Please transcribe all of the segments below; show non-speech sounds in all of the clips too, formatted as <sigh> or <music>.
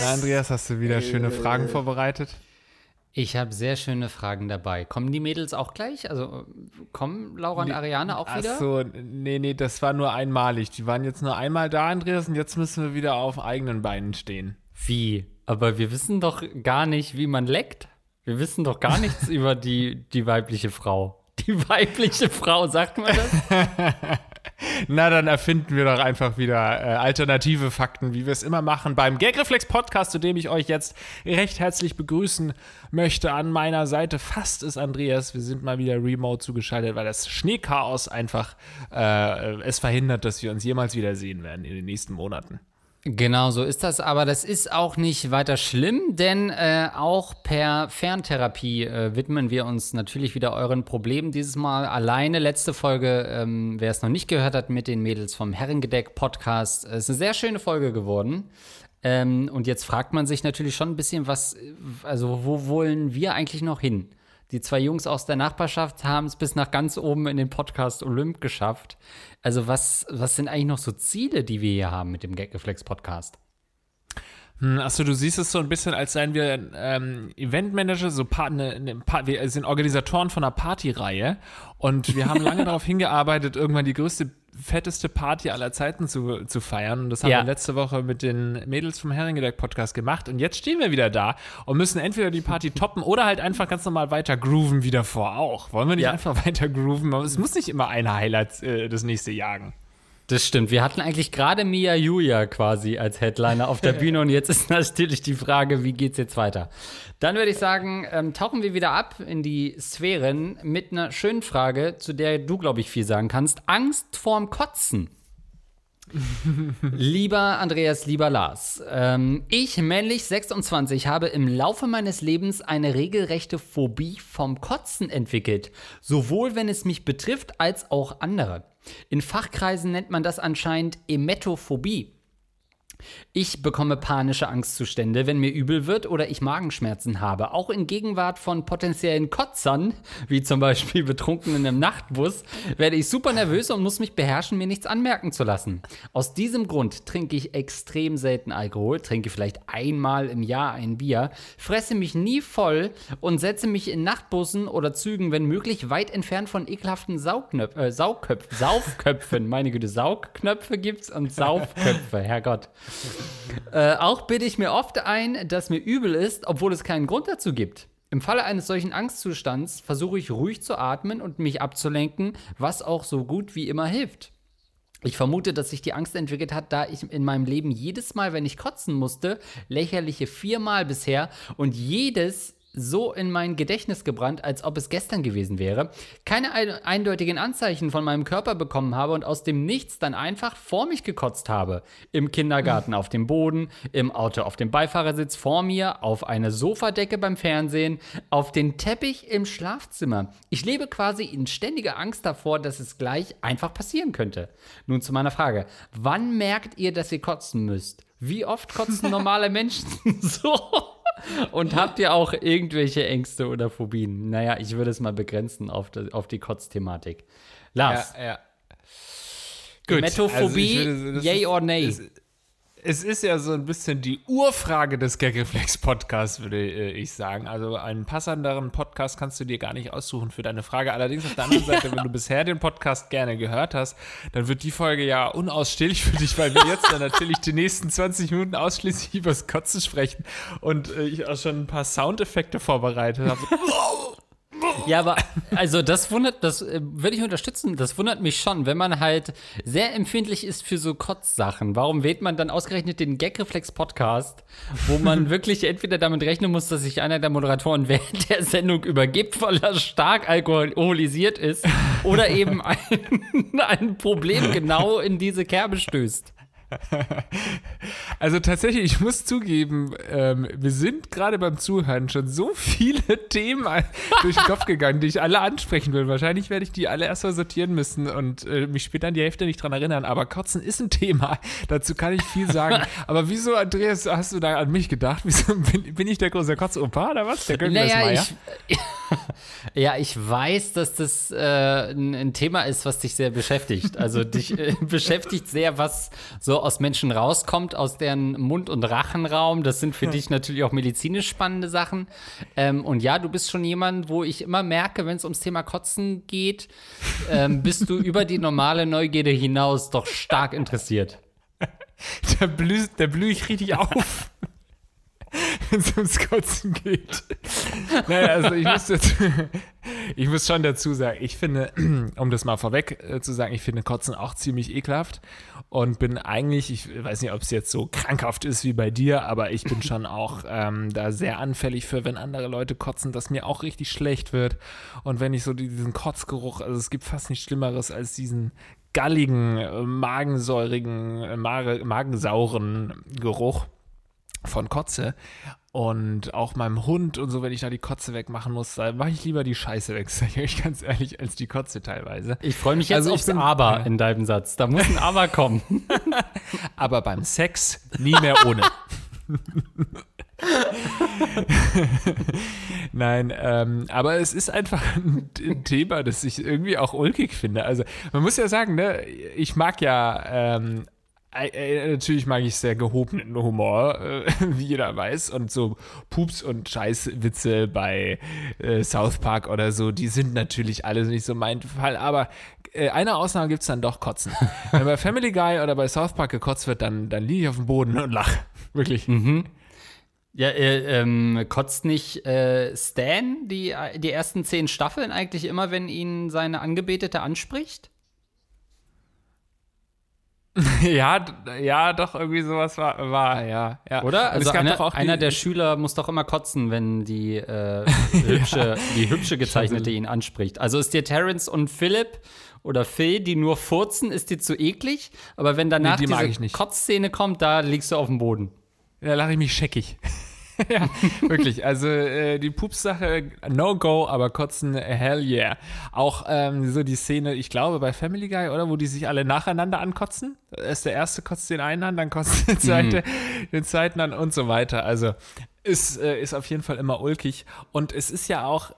Na, Andreas, hast du wieder schöne Fragen vorbereitet? Ich habe sehr schöne Fragen dabei. Kommen die Mädels auch gleich? Also kommen Laura und Ariane auch wieder? Ach so, nee, nee, das war nur einmalig. Die waren jetzt nur einmal da, Andreas, und jetzt müssen wir wieder auf eigenen Beinen stehen. Wie? Aber wir wissen doch gar nicht, wie man leckt. Wir wissen doch gar nichts <laughs> über die, die weibliche Frau. Die weibliche Frau, sagt man das? <laughs> Na, dann erfinden wir doch einfach wieder äh, alternative Fakten, wie wir es immer machen beim Gagreflex Podcast, zu dem ich euch jetzt recht herzlich begrüßen möchte. An meiner Seite fast ist Andreas. Wir sind mal wieder remote zugeschaltet, weil das Schneechaos einfach äh, es verhindert, dass wir uns jemals wiedersehen werden in den nächsten Monaten. Genau so ist das, aber das ist auch nicht weiter schlimm, denn äh, auch per Ferntherapie äh, widmen wir uns natürlich wieder euren Problemen. Dieses Mal alleine. Letzte Folge, ähm, wer es noch nicht gehört hat, mit den Mädels vom Herrengedeck Podcast. Es ist eine sehr schöne Folge geworden. Ähm, und jetzt fragt man sich natürlich schon ein bisschen, was, also wo wollen wir eigentlich noch hin? Die zwei Jungs aus der Nachbarschaft haben es bis nach ganz oben in den Podcast Olymp geschafft. Also, was, was sind eigentlich noch so Ziele, die wir hier haben mit dem Gagreflex-Podcast? Hm, achso, du siehst es so ein bisschen, als seien wir ähm, Eventmanager, so Partner, ne, ne wir sind Organisatoren von einer Partyreihe und wir haben <laughs> lange darauf hingearbeitet, irgendwann die größte fetteste Party aller Zeiten zu, zu feiern. Und das haben ja. wir letzte Woche mit den Mädels vom Herrengedeck-Podcast gemacht. Und jetzt stehen wir wieder da und müssen entweder die Party toppen oder halt einfach ganz normal weiter grooven wie davor auch. Wollen wir nicht ja. einfach weiter grooven? Es muss nicht immer ein Highlight äh, das nächste jagen. Das stimmt. Wir hatten eigentlich gerade Mia Julia quasi als Headliner auf der <laughs> Bühne und jetzt ist natürlich die Frage, wie geht's jetzt weiter? Dann würde ich sagen, ähm, tauchen wir wieder ab in die Sphären mit einer schönen Frage, zu der du, glaube ich, viel sagen kannst. Angst vorm Kotzen. <laughs> lieber Andreas, lieber Lars, ähm, ich, männlich 26, habe im Laufe meines Lebens eine regelrechte Phobie vom Kotzen entwickelt, sowohl wenn es mich betrifft als auch andere. In Fachkreisen nennt man das anscheinend Emetophobie. Ich bekomme panische Angstzustände, wenn mir übel wird oder ich Magenschmerzen habe. Auch in Gegenwart von potenziellen Kotzern, wie zum Beispiel <laughs> Betrunkenen im Nachtbus, werde ich super nervös und muss mich beherrschen, mir nichts anmerken zu lassen. Aus diesem Grund trinke ich extrem selten Alkohol, trinke vielleicht einmal im Jahr ein Bier, fresse mich nie voll und setze mich in Nachtbussen oder Zügen, wenn möglich, weit entfernt von ekelhaften Saugnöp äh, Saugköpf Saufköpfen. Meine Güte, Saugknöpfe gibt's und Saufköpfe, Herrgott. <laughs> Äh, auch bitte ich mir oft ein, dass mir übel ist, obwohl es keinen Grund dazu gibt. Im Falle eines solchen Angstzustands versuche ich ruhig zu atmen und mich abzulenken, was auch so gut wie immer hilft. Ich vermute, dass sich die Angst entwickelt hat, da ich in meinem Leben jedes Mal, wenn ich kotzen musste, lächerliche viermal bisher und jedes so in mein Gedächtnis gebrannt, als ob es gestern gewesen wäre, keine eindeutigen Anzeichen von meinem Körper bekommen habe und aus dem Nichts dann einfach vor mich gekotzt habe. Im Kindergarten auf dem Boden, im Auto auf dem Beifahrersitz vor mir, auf eine Sofadecke beim Fernsehen, auf den Teppich im Schlafzimmer. Ich lebe quasi in ständiger Angst davor, dass es gleich einfach passieren könnte. Nun zu meiner Frage. Wann merkt ihr, dass ihr kotzen müsst? Wie oft kotzen <laughs> normale Menschen <laughs> so? Und habt ihr auch irgendwelche Ängste oder Phobien? Naja, ich würde es mal begrenzen auf die, auf die Kotz-Thematik. Lars. Ja, ja. Gut. Metophobie, also yay or nay? Ist, es ist ja so ein bisschen die Urfrage des Gagreflex-Podcasts, würde äh, ich sagen. Also einen passenderen Podcast kannst du dir gar nicht aussuchen für deine Frage. Allerdings auf der anderen <laughs> Seite, wenn du bisher den Podcast gerne gehört hast, dann wird die Folge ja unausstehlich für dich, weil wir jetzt dann natürlich die nächsten 20 Minuten ausschließlich <laughs> übers Kotzen sprechen und äh, ich auch schon ein paar Soundeffekte vorbereitet habe. <laughs> Ja, aber also das wundert, das äh, würde ich unterstützen. Das wundert mich schon, wenn man halt sehr empfindlich ist für so Kotzsachen. Warum wählt man dann ausgerechnet den Gagreflex-Podcast, wo man <laughs> wirklich entweder damit rechnen muss, dass sich einer der Moderatoren <laughs> während der Sendung übergibt, weil er stark alkoholisiert ist, oder eben ein, <laughs> ein Problem genau in diese Kerbe stößt? <laughs> Also tatsächlich, ich muss zugeben, ähm, wir sind gerade beim Zuhören schon so viele <laughs> Themen durch den Kopf gegangen, die ich alle ansprechen will. Wahrscheinlich werde ich die alle erstmal sortieren müssen und äh, mich später an die Hälfte nicht dran erinnern. Aber Kotzen ist ein Thema. <laughs> Dazu kann ich viel sagen. Aber wieso, Andreas, hast du da an mich gedacht? Wieso bin, bin ich der große Kotzopa oder was? Der naja, ich, Ja, ich weiß, dass das äh, ein, ein, Thema ist, was dich sehr beschäftigt. Also dich äh, beschäftigt sehr, was so aus Menschen rauskommt, aus deren Mund- und Rachenraum. Das sind für dich natürlich auch medizinisch spannende Sachen. Ähm, und ja, du bist schon jemand, wo ich immer merke, wenn es ums Thema Kotzen geht, ähm, bist du über die normale Neugierde hinaus doch stark interessiert. <laughs> Da blühe blüh ich richtig auf. <laughs> wenn es ums Kotzen geht. naja, also ich muss, jetzt, <laughs> ich muss schon dazu sagen, ich finde, <clears throat> um das mal vorweg äh, zu sagen, ich finde Kotzen auch ziemlich ekelhaft und bin eigentlich, ich weiß nicht, ob es jetzt so krankhaft ist wie bei dir, aber ich bin schon <laughs> auch ähm, da sehr anfällig für, wenn andere Leute kotzen, dass mir auch richtig schlecht wird. Und wenn ich so diesen Kotzgeruch, also es gibt fast nichts Schlimmeres als diesen galligen, äh, magensäurigen, äh, magensauren Geruch von Kotze. Und auch meinem Hund und so, wenn ich da die Kotze wegmachen muss, da mache ich lieber die Scheiße weg, <laughs> sage ich ganz ehrlich, als die Kotze teilweise. Ich freue mich jetzt also aufs bin, Aber in deinem Satz. Da muss ein <laughs> Aber kommen. <laughs> Aber beim Sex nie mehr ohne. Nein, ähm, aber es ist einfach ein Thema, das ich irgendwie auch ulkig finde. Also man muss ja sagen, ne, ich mag ja ähm, äh, natürlich mag ich sehr gehobenen Humor, äh, <laughs> wie jeder weiß. Und so Pups und Scheißwitze bei äh, South Park oder so, die sind natürlich alle nicht so mein Fall. Aber äh, eine Ausnahme gibt es dann doch Kotzen. <laughs> Wenn bei Family Guy oder bei South Park gekotzt wird, dann, dann liege ich auf dem Boden und lache. <laughs> Wirklich. Mhm. Ja, äh, ähm, kotzt nicht äh, Stan die, die ersten zehn Staffeln eigentlich immer, wenn ihn seine Angebetete anspricht? <laughs> ja, ja, doch, irgendwie sowas war, war ja, ja. Oder? Also einer, einer der Schüler muss doch immer kotzen, wenn die, äh, <laughs> hübsche, ja. die hübsche Gezeichnete ihn anspricht. Also ist dir Terence und Philipp oder Phil, die nur furzen, ist dir zu eklig, aber wenn danach nee, die diese Kotzszene kommt, da liegst du auf dem Boden. Da lache ich mich scheckig. <laughs> <laughs> ja, wirklich. Also äh, die Pups-Sache, no go, aber kotzen, hell yeah. Auch ähm, so die Szene, ich glaube, bei Family Guy, oder? Wo die sich alle nacheinander ankotzen. Erst der erste kotzt den einen an, dann kotzt der zweite mhm. den zweiten an und so weiter. Also ist, äh, ist auf jeden Fall immer ulkig. Und es ist ja auch,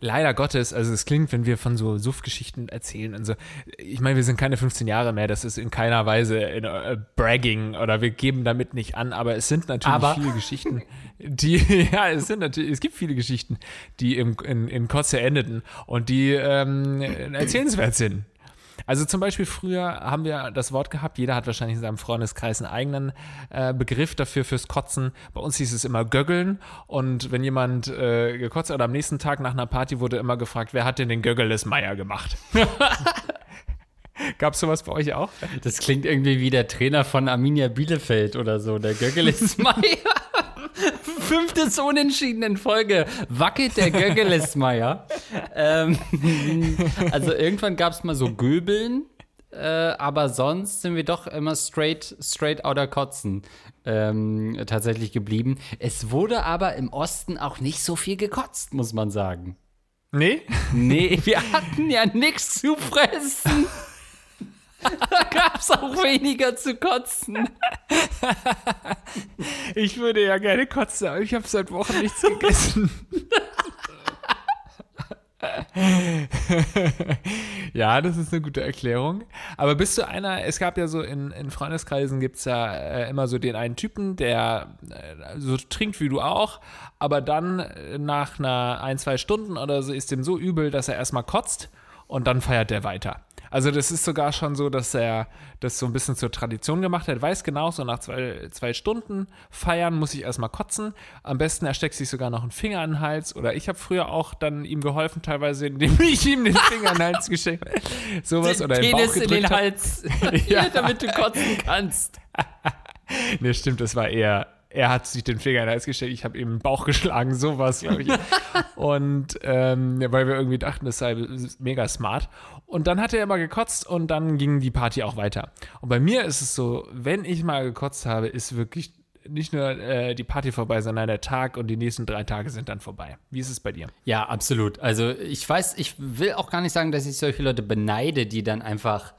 leider Gottes, also es klingt, wenn wir von so Suff-Geschichten erzählen und so, ich meine, wir sind keine 15 Jahre mehr, das ist in keiner Weise in, uh, Bragging oder wir geben damit nicht an, aber es sind natürlich aber viele Geschichten, die, <laughs> ja, es sind natürlich, es gibt viele Geschichten, die im, in, in Kotze endeten und die ähm, erzählenswert sind. Also zum Beispiel früher haben wir das Wort gehabt, jeder hat wahrscheinlich in seinem Freundeskreis einen eigenen äh, Begriff dafür fürs Kotzen. Bei uns hieß es immer Göggeln und wenn jemand äh, gekotzt hat oder am nächsten Tag nach einer Party wurde immer gefragt, wer hat denn den Göggel des Meier gemacht? <laughs> Gab es sowas bei euch auch? Das klingt irgendwie wie der Trainer von Arminia Bielefeld oder so, der Göggel ist <laughs> Meier. <laughs> Fünftes Unentschieden in Folge. Wackelt der Göggelesmeier. ähm, <laughs> also irgendwann gab es mal so Göbeln. Äh, aber sonst sind wir doch immer straight, straight outer Kotzen ähm, tatsächlich geblieben. Es wurde aber im Osten auch nicht so viel gekotzt, muss man sagen. Nee? Nee, wir hatten ja nichts zu fressen. <laughs> da gab es auch weniger zu kotzen. ich würde ja gerne kotzen, aber ich habe seit Wochen nichts gegessen. ja, das ist eine gute Erklärung. Aber bist du einer, es gab ja so in, in Freundeskreisen gibt es ja äh, immer so den einen Typen, der äh, so trinkt wie du auch, aber dann äh, nach einer ein, zwei Stunden oder so ist dem so übel, dass er erstmal kotzt und dann feiert er weiter. Also das ist sogar schon so, dass er das so ein bisschen zur Tradition gemacht hat. Er weiß genau, so nach zwei, zwei Stunden feiern muss ich erstmal kotzen. Am besten er steckt sich sogar noch einen Finger an den Hals. Oder ich habe früher auch dann ihm geholfen, teilweise, indem <laughs> ich ihm den Finger an den Hals geschenkt habe. Sowas den oder den Bauch gedrückt in den Hals, <laughs> ja. <laughs> damit du kotzen kannst. ne, stimmt, das war eher er hat sich den Finger in den Hals gesteckt, ich habe ihm den Bauch <laughs> geschlagen, sowas, glaube ich. <laughs> und ähm, weil wir irgendwie dachten, das sei mega smart. Und dann hat er immer gekotzt und dann ging die Party auch weiter. Und bei mir ist es so, wenn ich mal gekotzt habe, ist wirklich nicht nur äh, die Party vorbei, sondern der Tag und die nächsten drei Tage sind dann vorbei. Wie ist es bei dir? Ja, absolut. Also ich weiß, ich will auch gar nicht sagen, dass ich solche Leute beneide, die dann einfach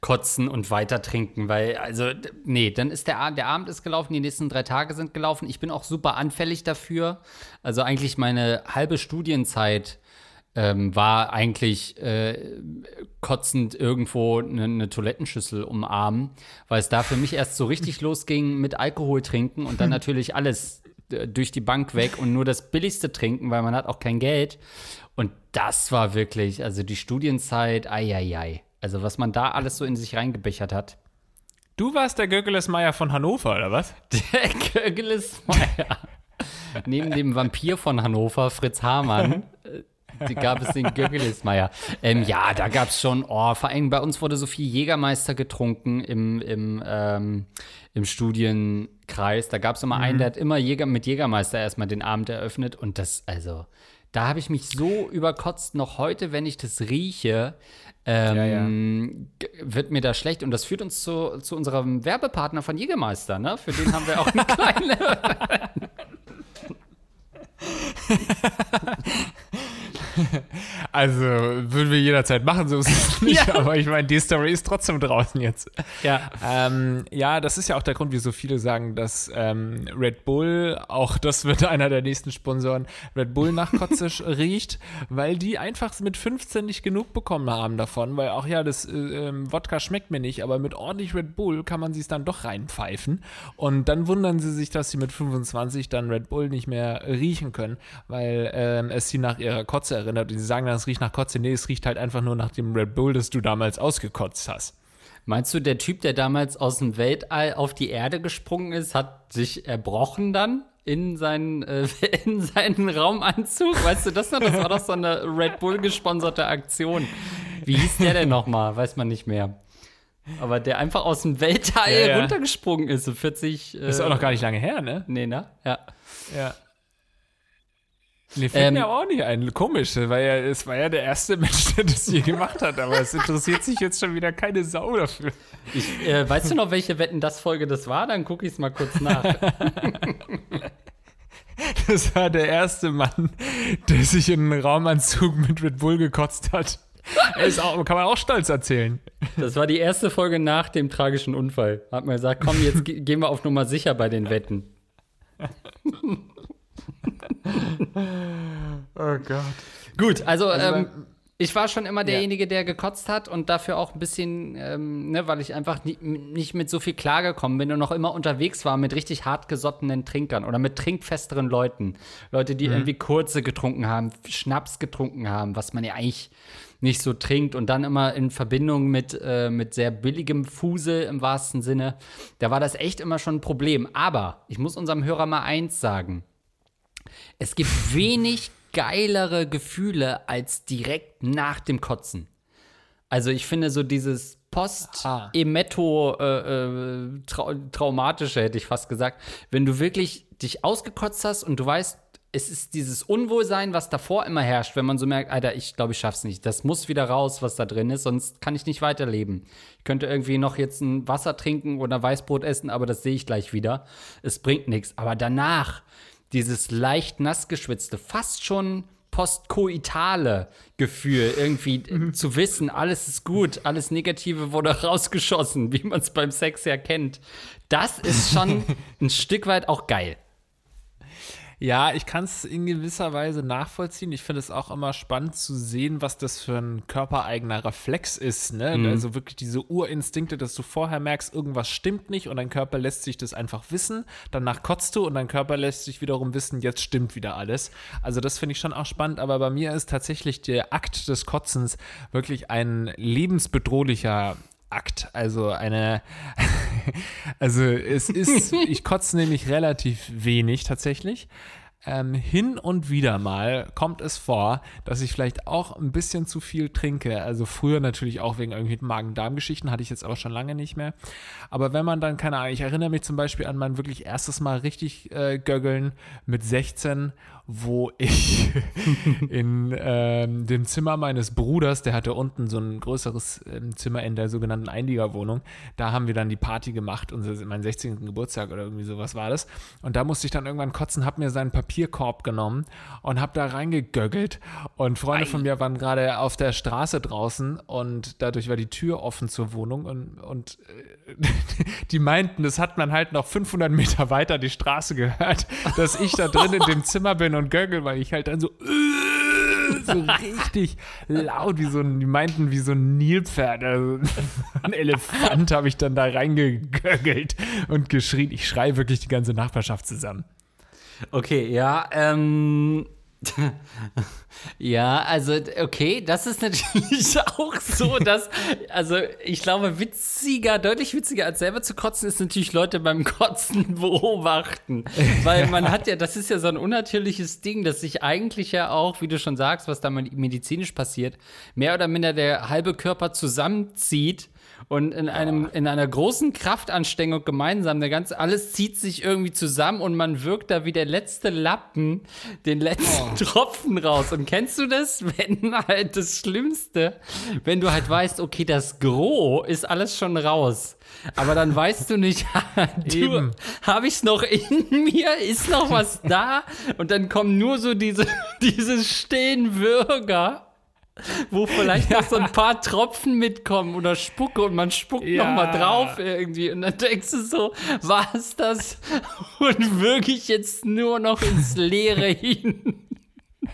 kotzen und weiter trinken, weil, also, nee, dann ist der, der Abend ist gelaufen, die nächsten drei Tage sind gelaufen. Ich bin auch super anfällig dafür. Also eigentlich meine halbe Studienzeit ähm, war eigentlich äh, kotzend irgendwo eine, eine Toilettenschüssel umarmen, weil es da für mich erst so richtig <laughs> losging mit Alkohol trinken und dann natürlich alles äh, durch die Bank weg und nur das Billigste trinken, weil man hat auch kein Geld. Und das war wirklich, also die Studienzeit, ei, ei, ei. Also was man da alles so in sich reingebechert hat. Du warst der Göggelesmeier von Hannover, oder was? <laughs> Der Göggelesmeier. Neben dem Vampir von Hannover, Fritz Hamann, äh, gab es den Göggelesmeier. Ähm, ja, da gab es schon, oh, vor allem bei uns wurde so viel Jägermeister getrunken im, im, ähm, im Studienkreis. Da gab es immer mhm. einen, der hat immer Jäger, mit Jägermeister erstmal den Abend eröffnet. Und das, also, da habe ich mich so überkotzt, noch heute, wenn ich das rieche, ähm, ja, ja. wird mir da schlecht. Und das führt uns zu, zu unserem Werbepartner von Jägermeister, ne? Für den haben wir auch eine <laughs> kleine. <laughs> <laughs> also würden wir jederzeit machen, so ist es <laughs> nicht. Ja. Aber ich meine, die Story ist trotzdem draußen jetzt. Ja. Ähm, ja, das ist ja auch der Grund, wieso viele sagen, dass ähm, Red Bull, auch das wird <laughs> einer der nächsten Sponsoren, Red Bull nach Kotze riecht, weil die einfach mit 15 nicht genug bekommen haben davon. Weil auch ja, das äh, ähm, Wodka schmeckt mir nicht, aber mit ordentlich Red Bull kann man sich dann doch reinpfeifen. Und dann wundern sie sich, dass sie mit 25 dann Red Bull nicht mehr riechen können, weil ähm, es sie nach ihrer Kotze erinnert. Und sie sagen dann, es riecht nach Kotze. Nee, es riecht halt einfach nur nach dem Red Bull, das du damals ausgekotzt hast. Meinst du, der Typ, der damals aus dem Weltall auf die Erde gesprungen ist, hat sich erbrochen dann in seinen, äh, <laughs> in seinen Raumanzug? Weißt du das noch? Das war doch so eine Red Bull gesponserte Aktion. Wie hieß der denn nochmal? Weiß man nicht mehr. Aber der einfach aus dem Weltall ja, ja. runtergesprungen ist, so 40. Äh, ist auch noch gar nicht lange her, ne? Nee, ne? Ja. Ja. Nee, fällt ähm, mir aber auch nicht ein. Komisch, weil ja, es war ja der erste <laughs> Mensch, der das je gemacht hat, aber es interessiert sich jetzt schon wieder keine Sau dafür. Ich, äh, weißt du noch, welche Wetten das Folge das war? Dann gucke ich es mal kurz nach. <laughs> das war der erste Mann, der sich in einen Raumanzug mit Red Bull gekotzt hat. Auch, kann man auch stolz erzählen. Das war die erste Folge nach dem tragischen Unfall. Hat man gesagt, komm, jetzt gehen wir auf Nummer sicher bei den Wetten. <laughs> oh Gott. Gut, also, also ähm, ich war schon immer derjenige, der gekotzt hat und dafür auch ein bisschen, ähm, ne, weil ich einfach nie, nicht mit so viel klargekommen bin und noch immer unterwegs war mit richtig hartgesottenen Trinkern oder mit trinkfesteren Leuten. Leute, die mhm. irgendwie kurze getrunken haben, Schnaps getrunken haben, was man ja eigentlich nicht so trinkt und dann immer in Verbindung mit, äh, mit sehr billigem Fusel im wahrsten Sinne. Da war das echt immer schon ein Problem. Aber ich muss unserem Hörer mal eins sagen. Es gibt wenig geilere Gefühle als direkt nach dem Kotzen. Also ich finde so dieses Post-Emetto äh, äh, hätte ich fast gesagt. Wenn du wirklich dich ausgekotzt hast und du weißt, es ist dieses Unwohlsein, was davor immer herrscht, wenn man so merkt, Alter, ich glaube, ich schaff's nicht. Das muss wieder raus, was da drin ist, sonst kann ich nicht weiterleben. Ich könnte irgendwie noch jetzt ein Wasser trinken oder Weißbrot essen, aber das sehe ich gleich wieder. Es bringt nichts. Aber danach, dieses leicht nass geschwitzte, fast schon postkoitale Gefühl, irgendwie mhm. zu wissen, alles ist gut, alles Negative wurde rausgeschossen, wie man es beim Sex ja kennt. Das ist schon <laughs> ein Stück weit auch geil. Ja, ich kann es in gewisser Weise nachvollziehen. Ich finde es auch immer spannend zu sehen, was das für ein körpereigener Reflex ist. Ne? Mhm. Also wirklich diese Urinstinkte, dass du vorher merkst, irgendwas stimmt nicht und dein Körper lässt sich das einfach wissen. Danach kotzt du und dein Körper lässt sich wiederum wissen, jetzt stimmt wieder alles. Also das finde ich schon auch spannend. Aber bei mir ist tatsächlich der Akt des Kotzens wirklich ein lebensbedrohlicher Akt. Also eine, <laughs> also es ist, <laughs> ich kotze nämlich relativ wenig tatsächlich. Ähm, hin und wieder mal kommt es vor, dass ich vielleicht auch ein bisschen zu viel trinke. Also früher natürlich auch wegen irgendwie Magen-Darm-Geschichten, hatte ich jetzt aber schon lange nicht mehr. Aber wenn man dann, keine Ahnung, ich erinnere mich zum Beispiel an mein wirklich erstes Mal richtig äh, göggeln mit 16 wo ich <laughs> in ähm, dem Zimmer meines Bruders, der hatte unten so ein größeres ähm, Zimmer in der sogenannten Einliegerwohnung, da haben wir dann die Party gemacht, unser, mein 16. Geburtstag oder irgendwie sowas war das. Und da musste ich dann irgendwann kotzen, habe mir seinen Papierkorb genommen und habe da reingegöggelt. Und Freunde Ei. von mir waren gerade auf der Straße draußen und dadurch war die Tür offen zur Wohnung und, und äh, <laughs> die meinten, das hat man halt noch 500 Meter weiter die Straße gehört, dass ich da drin in dem Zimmer bin und Göggel, weil ich halt dann so so <laughs> richtig laut, wie so ein, die meinten, wie so ein Nilpferd. Also <laughs> ein Elefant habe ich dann da reingegöggelt und geschrien. Ich schreie wirklich die ganze Nachbarschaft zusammen. Okay, ja, ähm. Ja, also, okay, das ist natürlich <laughs> auch so, dass, also, ich glaube, witziger, deutlich witziger als selber zu kotzen, ist natürlich Leute beim Kotzen <laughs> beobachten. Weil man hat ja, das ist ja so ein unnatürliches Ding, dass sich eigentlich ja auch, wie du schon sagst, was da medizinisch passiert, mehr oder minder der halbe Körper zusammenzieht und in einem in einer großen Kraftanstrengung gemeinsam, der ganze alles zieht sich irgendwie zusammen und man wirkt da wie der letzte Lappen den letzten oh. Tropfen raus. Und kennst du das, <laughs> wenn halt das Schlimmste, wenn du halt weißt, okay, das Gros ist alles schon raus. Aber dann weißt du nicht, <laughs> du, habe ich es noch in mir? Ist noch was <laughs> da? Und dann kommen nur so diese, diese Stehenwürger <laughs> wo vielleicht noch so ein paar Tropfen mitkommen oder Spucke und man spuckt ja. noch mal drauf irgendwie und dann denkst du so, war es das <laughs> und wirklich jetzt nur noch ins Leere <laughs> hin.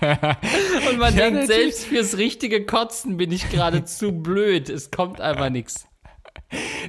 und man ja, denkt, selbst fürs richtige Kotzen bin ich gerade zu blöd. Es kommt einfach nichts.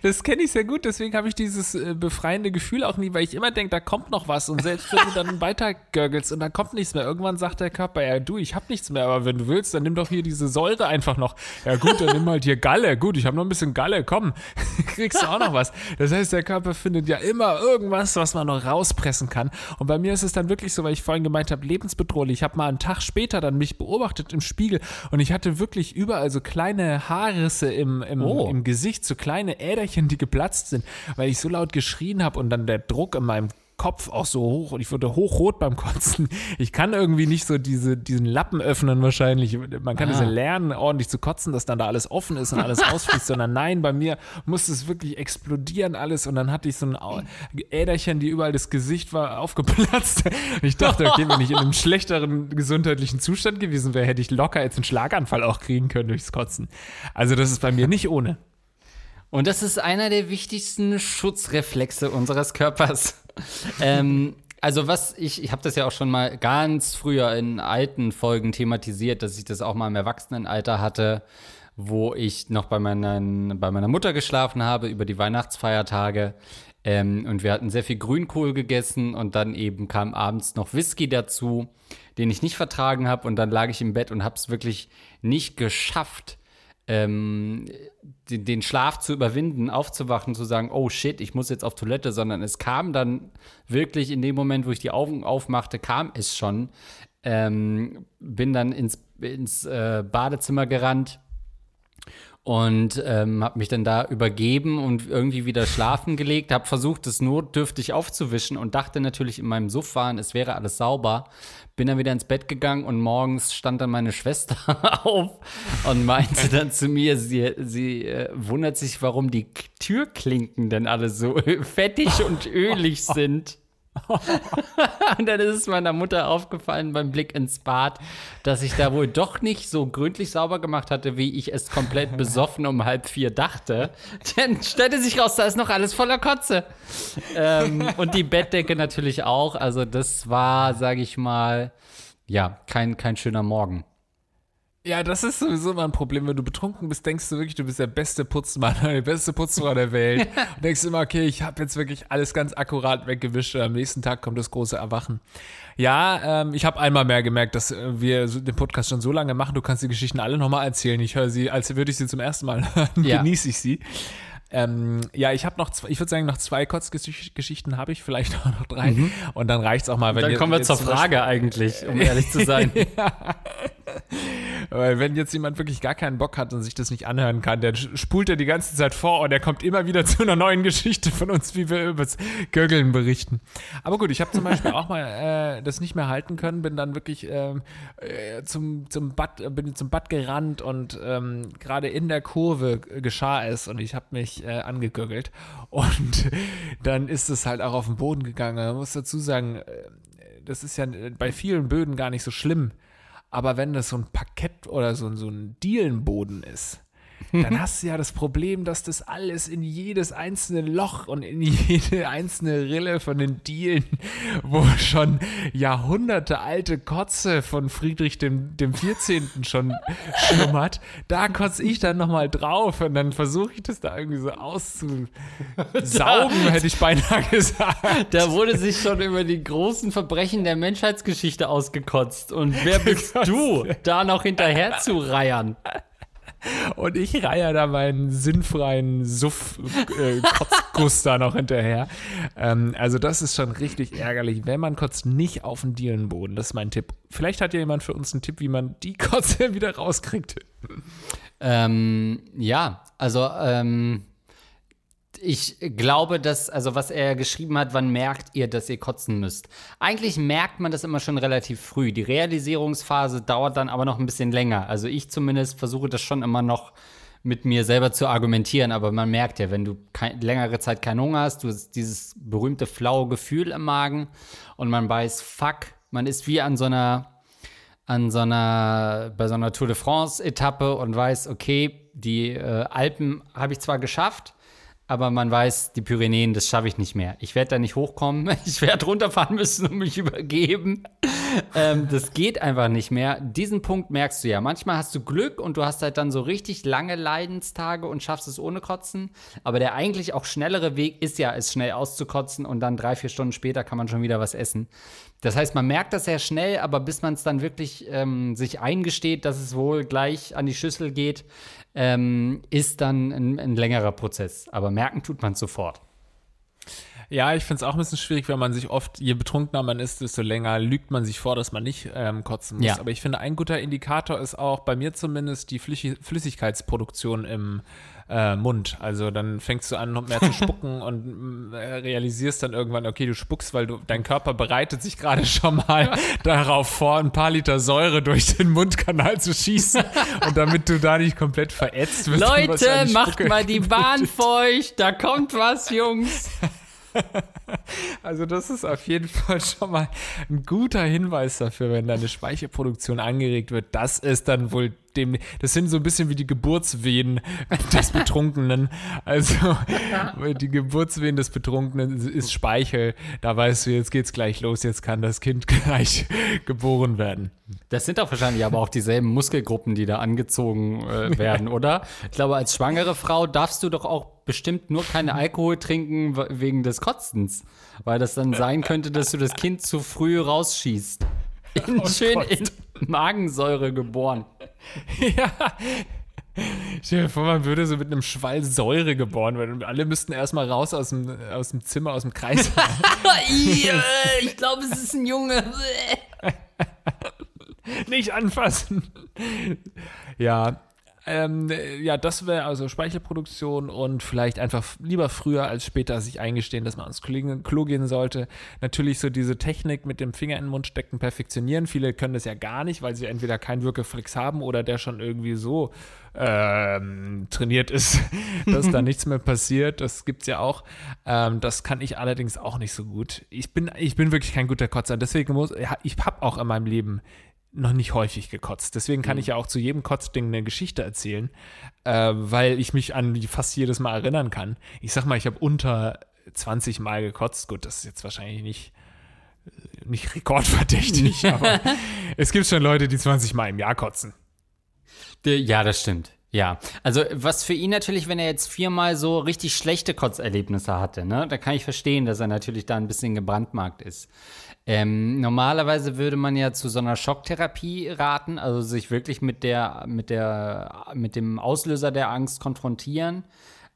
Das kenne ich sehr gut, deswegen habe ich dieses äh, befreiende Gefühl auch nie, weil ich immer denke, da kommt noch was und selbst wenn du dann <laughs> weiter gurgelst und dann kommt nichts mehr, irgendwann sagt der Körper, ja du, ich habe nichts mehr, aber wenn du willst, dann nimm doch hier diese Säure einfach noch. Ja gut, dann nimm halt hier Galle. Gut, ich habe noch ein bisschen Galle, komm, <laughs> kriegst du auch noch was. Das heißt, der Körper findet ja immer irgendwas, was man noch rauspressen kann. Und bei mir ist es dann wirklich so, weil ich vorhin gemeint habe, lebensbedrohlich. Ich habe mal einen Tag später dann mich beobachtet im Spiegel und ich hatte wirklich überall so kleine Haarrisse im, im, oh. im Gesicht, so kleine kleine Äderchen, die geplatzt sind, weil ich so laut geschrien habe und dann der Druck in meinem Kopf auch so hoch und ich wurde hochrot beim Kotzen. Ich kann irgendwie nicht so diese, diesen Lappen öffnen wahrscheinlich. Man kann es ja lernen, ordentlich zu kotzen, dass dann da alles offen ist und alles <laughs> ausfließt, sondern nein, bei mir musste es wirklich explodieren alles und dann hatte ich so ein Äderchen, die überall das Gesicht war, aufgeplatzt. Ich dachte, okay, wenn ich in einem schlechteren gesundheitlichen Zustand gewesen wäre, hätte ich locker jetzt einen Schlaganfall auch kriegen können durchs Kotzen. Also das ist bei mir nicht ohne. Und das ist einer der wichtigsten Schutzreflexe unseres Körpers. <laughs> ähm, also was ich, ich habe das ja auch schon mal ganz früher in alten Folgen thematisiert, dass ich das auch mal im Erwachsenenalter hatte, wo ich noch bei, meinen, bei meiner Mutter geschlafen habe über die Weihnachtsfeiertage. Ähm, und wir hatten sehr viel Grünkohl gegessen und dann eben kam abends noch Whisky dazu, den ich nicht vertragen habe. Und dann lag ich im Bett und habe es wirklich nicht geschafft, ähm, den, den, Schlaf zu überwinden, aufzuwachen, zu sagen, oh shit, ich muss jetzt auf Toilette, sondern es kam dann wirklich in dem Moment, wo ich die Augen aufmachte, kam es schon. Ähm, bin dann ins, ins äh, Badezimmer gerannt und ähm, habe mich dann da übergeben und irgendwie wieder schlafen gelegt, habe versucht, es notdürftig aufzuwischen und dachte natürlich in meinem Suff waren, es wäre alles sauber, bin dann wieder ins Bett gegangen und morgens stand dann meine Schwester <laughs> auf und meinte dann zu mir, sie, sie äh, wundert sich, warum die Türklinken denn alle so <laughs> fettig und ölig sind. <laughs> und dann ist es meiner Mutter aufgefallen beim Blick ins Bad, dass ich da wohl doch nicht so gründlich sauber gemacht hatte, wie ich es komplett besoffen um halb vier dachte. Dann stellte sich raus, da ist noch alles voller Kotze. Ähm, und die Bettdecke natürlich auch. Also das war, sage ich mal, ja, kein, kein schöner Morgen. Ja, das ist sowieso immer ein Problem. Wenn du betrunken bist, denkst du wirklich, du bist der beste Putzmann, <laughs> die beste Putzfrau der Welt. <laughs> und denkst immer, okay, ich habe jetzt wirklich alles ganz akkurat weggewischt. Und am nächsten Tag kommt das große Erwachen. Ja, ähm, ich habe einmal mehr gemerkt, dass äh, wir den Podcast schon so lange machen. Du kannst die Geschichten alle nochmal erzählen. Ich höre sie, als würde ich sie zum ersten Mal <laughs> hören. Ja. Genieße ich sie. Ähm, ja, ich habe noch zwei, ich würde sagen, noch zwei Kurzgeschichten habe ich, vielleicht auch noch drei. Mhm. Und dann reicht es auch mal. Wenn dann kommen wir zur Frage eigentlich, um ehrlich zu sein. ja. Weil wenn jetzt jemand wirklich gar keinen Bock hat und sich das nicht anhören kann, der spult er die ganze Zeit vor und er kommt immer wieder <laughs> zu einer neuen Geschichte von uns, wie wir über das Gürgeln berichten. Aber gut, ich habe zum Beispiel auch mal äh, das nicht mehr halten können, bin dann wirklich ähm, äh, zum, zum Bad, bin zum Bad gerannt und ähm, gerade in der Kurve geschah es und ich habe mich äh, angegürgelt und <laughs> dann ist es halt auch auf den Boden gegangen. Man muss dazu sagen, äh, das ist ja bei vielen Böden gar nicht so schlimm aber wenn das so ein Parkett oder so, so ein Dielenboden ist, dann hast du ja das Problem, dass das alles in jedes einzelne Loch und in <laughs> jede einzelne Rille von den Dielen, wo schon Jahrhunderte alte Kotze von Friedrich dem, dem 14. schon schlummert, da kotze ich dann nochmal drauf und dann versuche ich das da irgendwie so auszusaugen, hätte ich beinahe gesagt. Da wurde sich schon über die großen Verbrechen der Menschheitsgeschichte ausgekotzt. Und wer bist <laughs> du, da noch hinterher zu reiern? Und ich reihe da meinen sinnfreien Suff-Kotzguss äh, da noch hinterher. Ähm, also das ist schon richtig ärgerlich, wenn man kotzt nicht auf den Dielenboden. Das ist mein Tipp. Vielleicht hat ja jemand für uns einen Tipp, wie man die Kotze <laughs> wieder rauskriegt. Ähm, ja, also ähm, ich glaube, dass, also was er geschrieben hat, wann merkt ihr, dass ihr kotzen müsst? Eigentlich merkt man das immer schon relativ früh. Die Realisierungsphase dauert dann aber noch ein bisschen länger. Also ich zumindest versuche das schon immer noch mit mir selber zu argumentieren, aber man merkt ja, wenn du kein, längere Zeit keinen Hunger hast, du hast dieses berühmte flaue Gefühl im Magen und man weiß, fuck, man ist wie an so einer an so einer, bei so einer Tour de France-Etappe und weiß, okay, die äh, Alpen habe ich zwar geschafft, aber man weiß, die Pyrenäen, das schaffe ich nicht mehr. Ich werde da nicht hochkommen, <laughs> ich werde runterfahren müssen und mich <laughs> übergeben. ähm, das geht einfach nicht mehr. Diesen Punkt merkst du ja. Manchmal hast du Glück und du hast halt dann so richtig lange Leidenstage und schaffst es ohne Kotzen. Aber der eigentlich auch schnellere Weg ist ja, es schnell auszukotzen und dann drei, vier Stunden später kann man schon wieder was essen. Das heißt, man merkt das sehr schnell, aber bis man es dann wirklich ähm, sich eingesteht, dass es wohl gleich an die Schüssel geht, ähm, ist dann ein, ein, längerer Prozess. Aber merken tut man sofort. Ja, ich finde es auch ein bisschen schwierig, wenn man sich oft, je betrunkener man ist, desto länger lügt man sich vor, dass man nicht ähm, kotzen muss. Ja. Aber ich finde, ein guter Indikator ist auch bei mir zumindest die Flüssigkeitsproduktion im äh, Mund. Also dann fängst du an, mehr zu spucken <laughs> und äh, realisierst dann irgendwann, okay, du spuckst, weil du, dein Körper bereitet sich gerade schon mal <laughs> darauf vor, ein paar Liter Säure durch den Mundkanal zu schießen. und damit du da nicht komplett verätzt wirst. Leute, macht mal die Bahn feucht, da kommt was, Jungs. <laughs> Also das ist auf jeden Fall schon mal ein guter Hinweis dafür, wenn deine Speichelproduktion angeregt wird. Das ist dann wohl dem, das sind so ein bisschen wie die Geburtswehen des Betrunkenen. Also die Geburtswehen des Betrunkenen ist Speichel. Da weißt du, jetzt geht's gleich los, jetzt kann das Kind <laughs> gleich geboren werden. Das sind doch wahrscheinlich aber auch dieselben Muskelgruppen, die da angezogen äh, <laughs> werden, oder? Ich glaube, als schwangere Frau darfst du doch auch bestimmt nur keinen Alkohol trinken wegen des Kotzens, weil das dann sein könnte, dass du das Kind zu früh rausschießt. In, oh schön Gott. in Magensäure geboren. <laughs> ja. Stell dir vor, man würde so mit einem Schwall Säure geboren werden und alle müssten erstmal raus aus dem, aus dem Zimmer, aus dem Kreis. <laughs> ich glaube, es ist ein Junge. Nicht anfassen. Ja, ähm, ja, das wäre also Speichelproduktion und vielleicht einfach lieber früher als später sich eingestehen, dass man ans Klo gehen sollte. Natürlich so diese Technik mit dem Finger in den Mund stecken perfektionieren. Viele können das ja gar nicht, weil sie entweder keinen Wirkeflex haben oder der schon irgendwie so ähm, trainiert ist, <laughs> dass da <laughs> nichts mehr passiert. Das gibt es ja auch. Ähm, das kann ich allerdings auch nicht so gut. Ich bin, ich bin wirklich kein guter Kotzer. Deswegen muss ich habe auch in meinem Leben noch nicht häufig gekotzt. Deswegen kann mhm. ich ja auch zu jedem Kotzding eine Geschichte erzählen, äh, weil ich mich an fast jedes Mal erinnern kann. Ich sag mal, ich habe unter 20 Mal gekotzt. Gut, das ist jetzt wahrscheinlich nicht, äh, nicht rekordverdächtig, <laughs> aber es gibt schon Leute, die 20 Mal im Jahr kotzen. Ja, das stimmt. Ja, also was für ihn natürlich, wenn er jetzt viermal so richtig schlechte Kotzerlebnisse hatte, ne, da kann ich verstehen, dass er natürlich da ein bisschen gebrandmarkt ist. Ähm, normalerweise würde man ja zu so einer Schocktherapie raten, also sich wirklich mit der, mit der, mit dem Auslöser der Angst konfrontieren.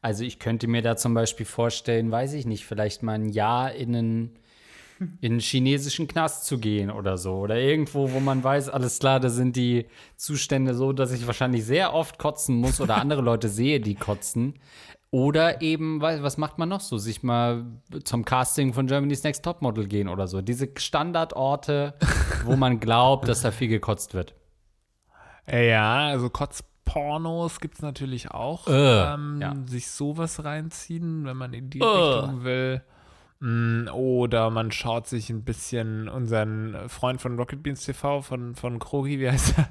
Also ich könnte mir da zum Beispiel vorstellen, weiß ich nicht, vielleicht mal ein Jahr in einen, in einen chinesischen Knast zu gehen oder so. Oder irgendwo, wo man weiß, alles klar, da sind die Zustände so, dass ich wahrscheinlich sehr oft kotzen muss oder andere Leute sehe, die kotzen. Oder eben, was macht man noch so? Sich mal zum Casting von Germany's Next Topmodel gehen oder so. Diese Standardorte, wo man glaubt, dass da viel gekotzt wird. Ja, also Kotzpornos gibt es natürlich auch. Äh, ähm, ja. Sich sowas reinziehen, wenn man in die äh. Richtung will. Mm, oder man schaut sich ein bisschen unseren Freund von Rocket Beans TV, von, von Krogi, wie heißt er?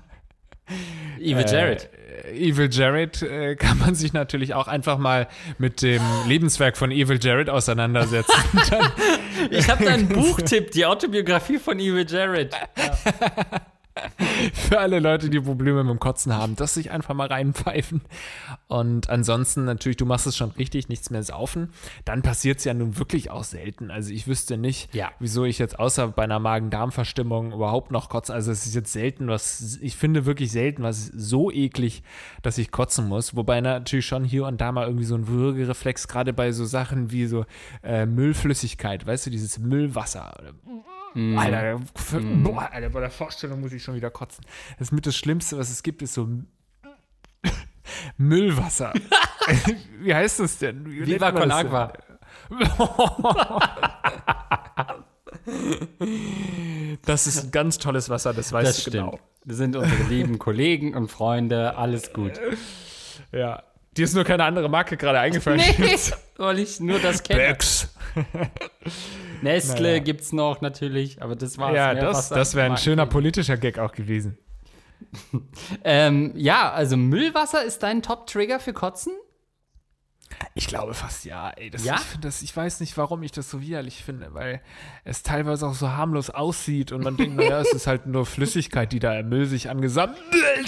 Evil Jared. Äh, Evil Jared äh, kann man sich natürlich auch einfach mal mit dem Lebenswerk von Evil Jared auseinandersetzen. <laughs> Dann, ich habe da einen Buchtipp, die Autobiografie von Evil Jared. Ja. <laughs> für alle Leute, die Probleme mit dem Kotzen haben, das sich einfach mal reinpfeifen. Und ansonsten natürlich, du machst es schon richtig, nichts mehr saufen. Dann passiert es ja nun wirklich auch selten. Also ich wüsste nicht, ja. wieso ich jetzt außer bei einer Magen-Darm-Verstimmung überhaupt noch kotze. Also es ist jetzt selten, was, ich finde wirklich selten, was so eklig, dass ich kotzen muss. Wobei natürlich schon hier und da mal irgendwie so ein Würgereflex, gerade bei so Sachen wie so äh, Müllflüssigkeit, weißt du, dieses Müllwasser. Mm. Alter, mm. boah, Alter, bei der Vorstellung muss ich schon wieder kotzen. Das mit das Schlimmste, was es gibt, ist so <laughs> Müllwasser. <laughs> Wie heißt das denn? Wie Viva Con Agua. <laughs> Das ist ein ganz tolles Wasser, das weißt das du genau. Das sind unsere lieben Kollegen und Freunde, alles gut. Ja. Dir ist nur keine andere Marke gerade eingefallen. Nee, weil ich nur das kenne. Becks. Nestle naja. gibt's noch natürlich, aber das war Ja, das, das wäre ein schöner politischer Gag auch gewesen. <laughs> ähm, ja, also Müllwasser ist dein Top-Trigger für Kotzen? Ich glaube fast ja. Ey, das, ja? Ich, das, ich weiß nicht, warum ich das so widerlich finde, weil es teilweise auch so harmlos aussieht und man denkt, naja, es ist halt nur Flüssigkeit, die da im Müll sich angesammelt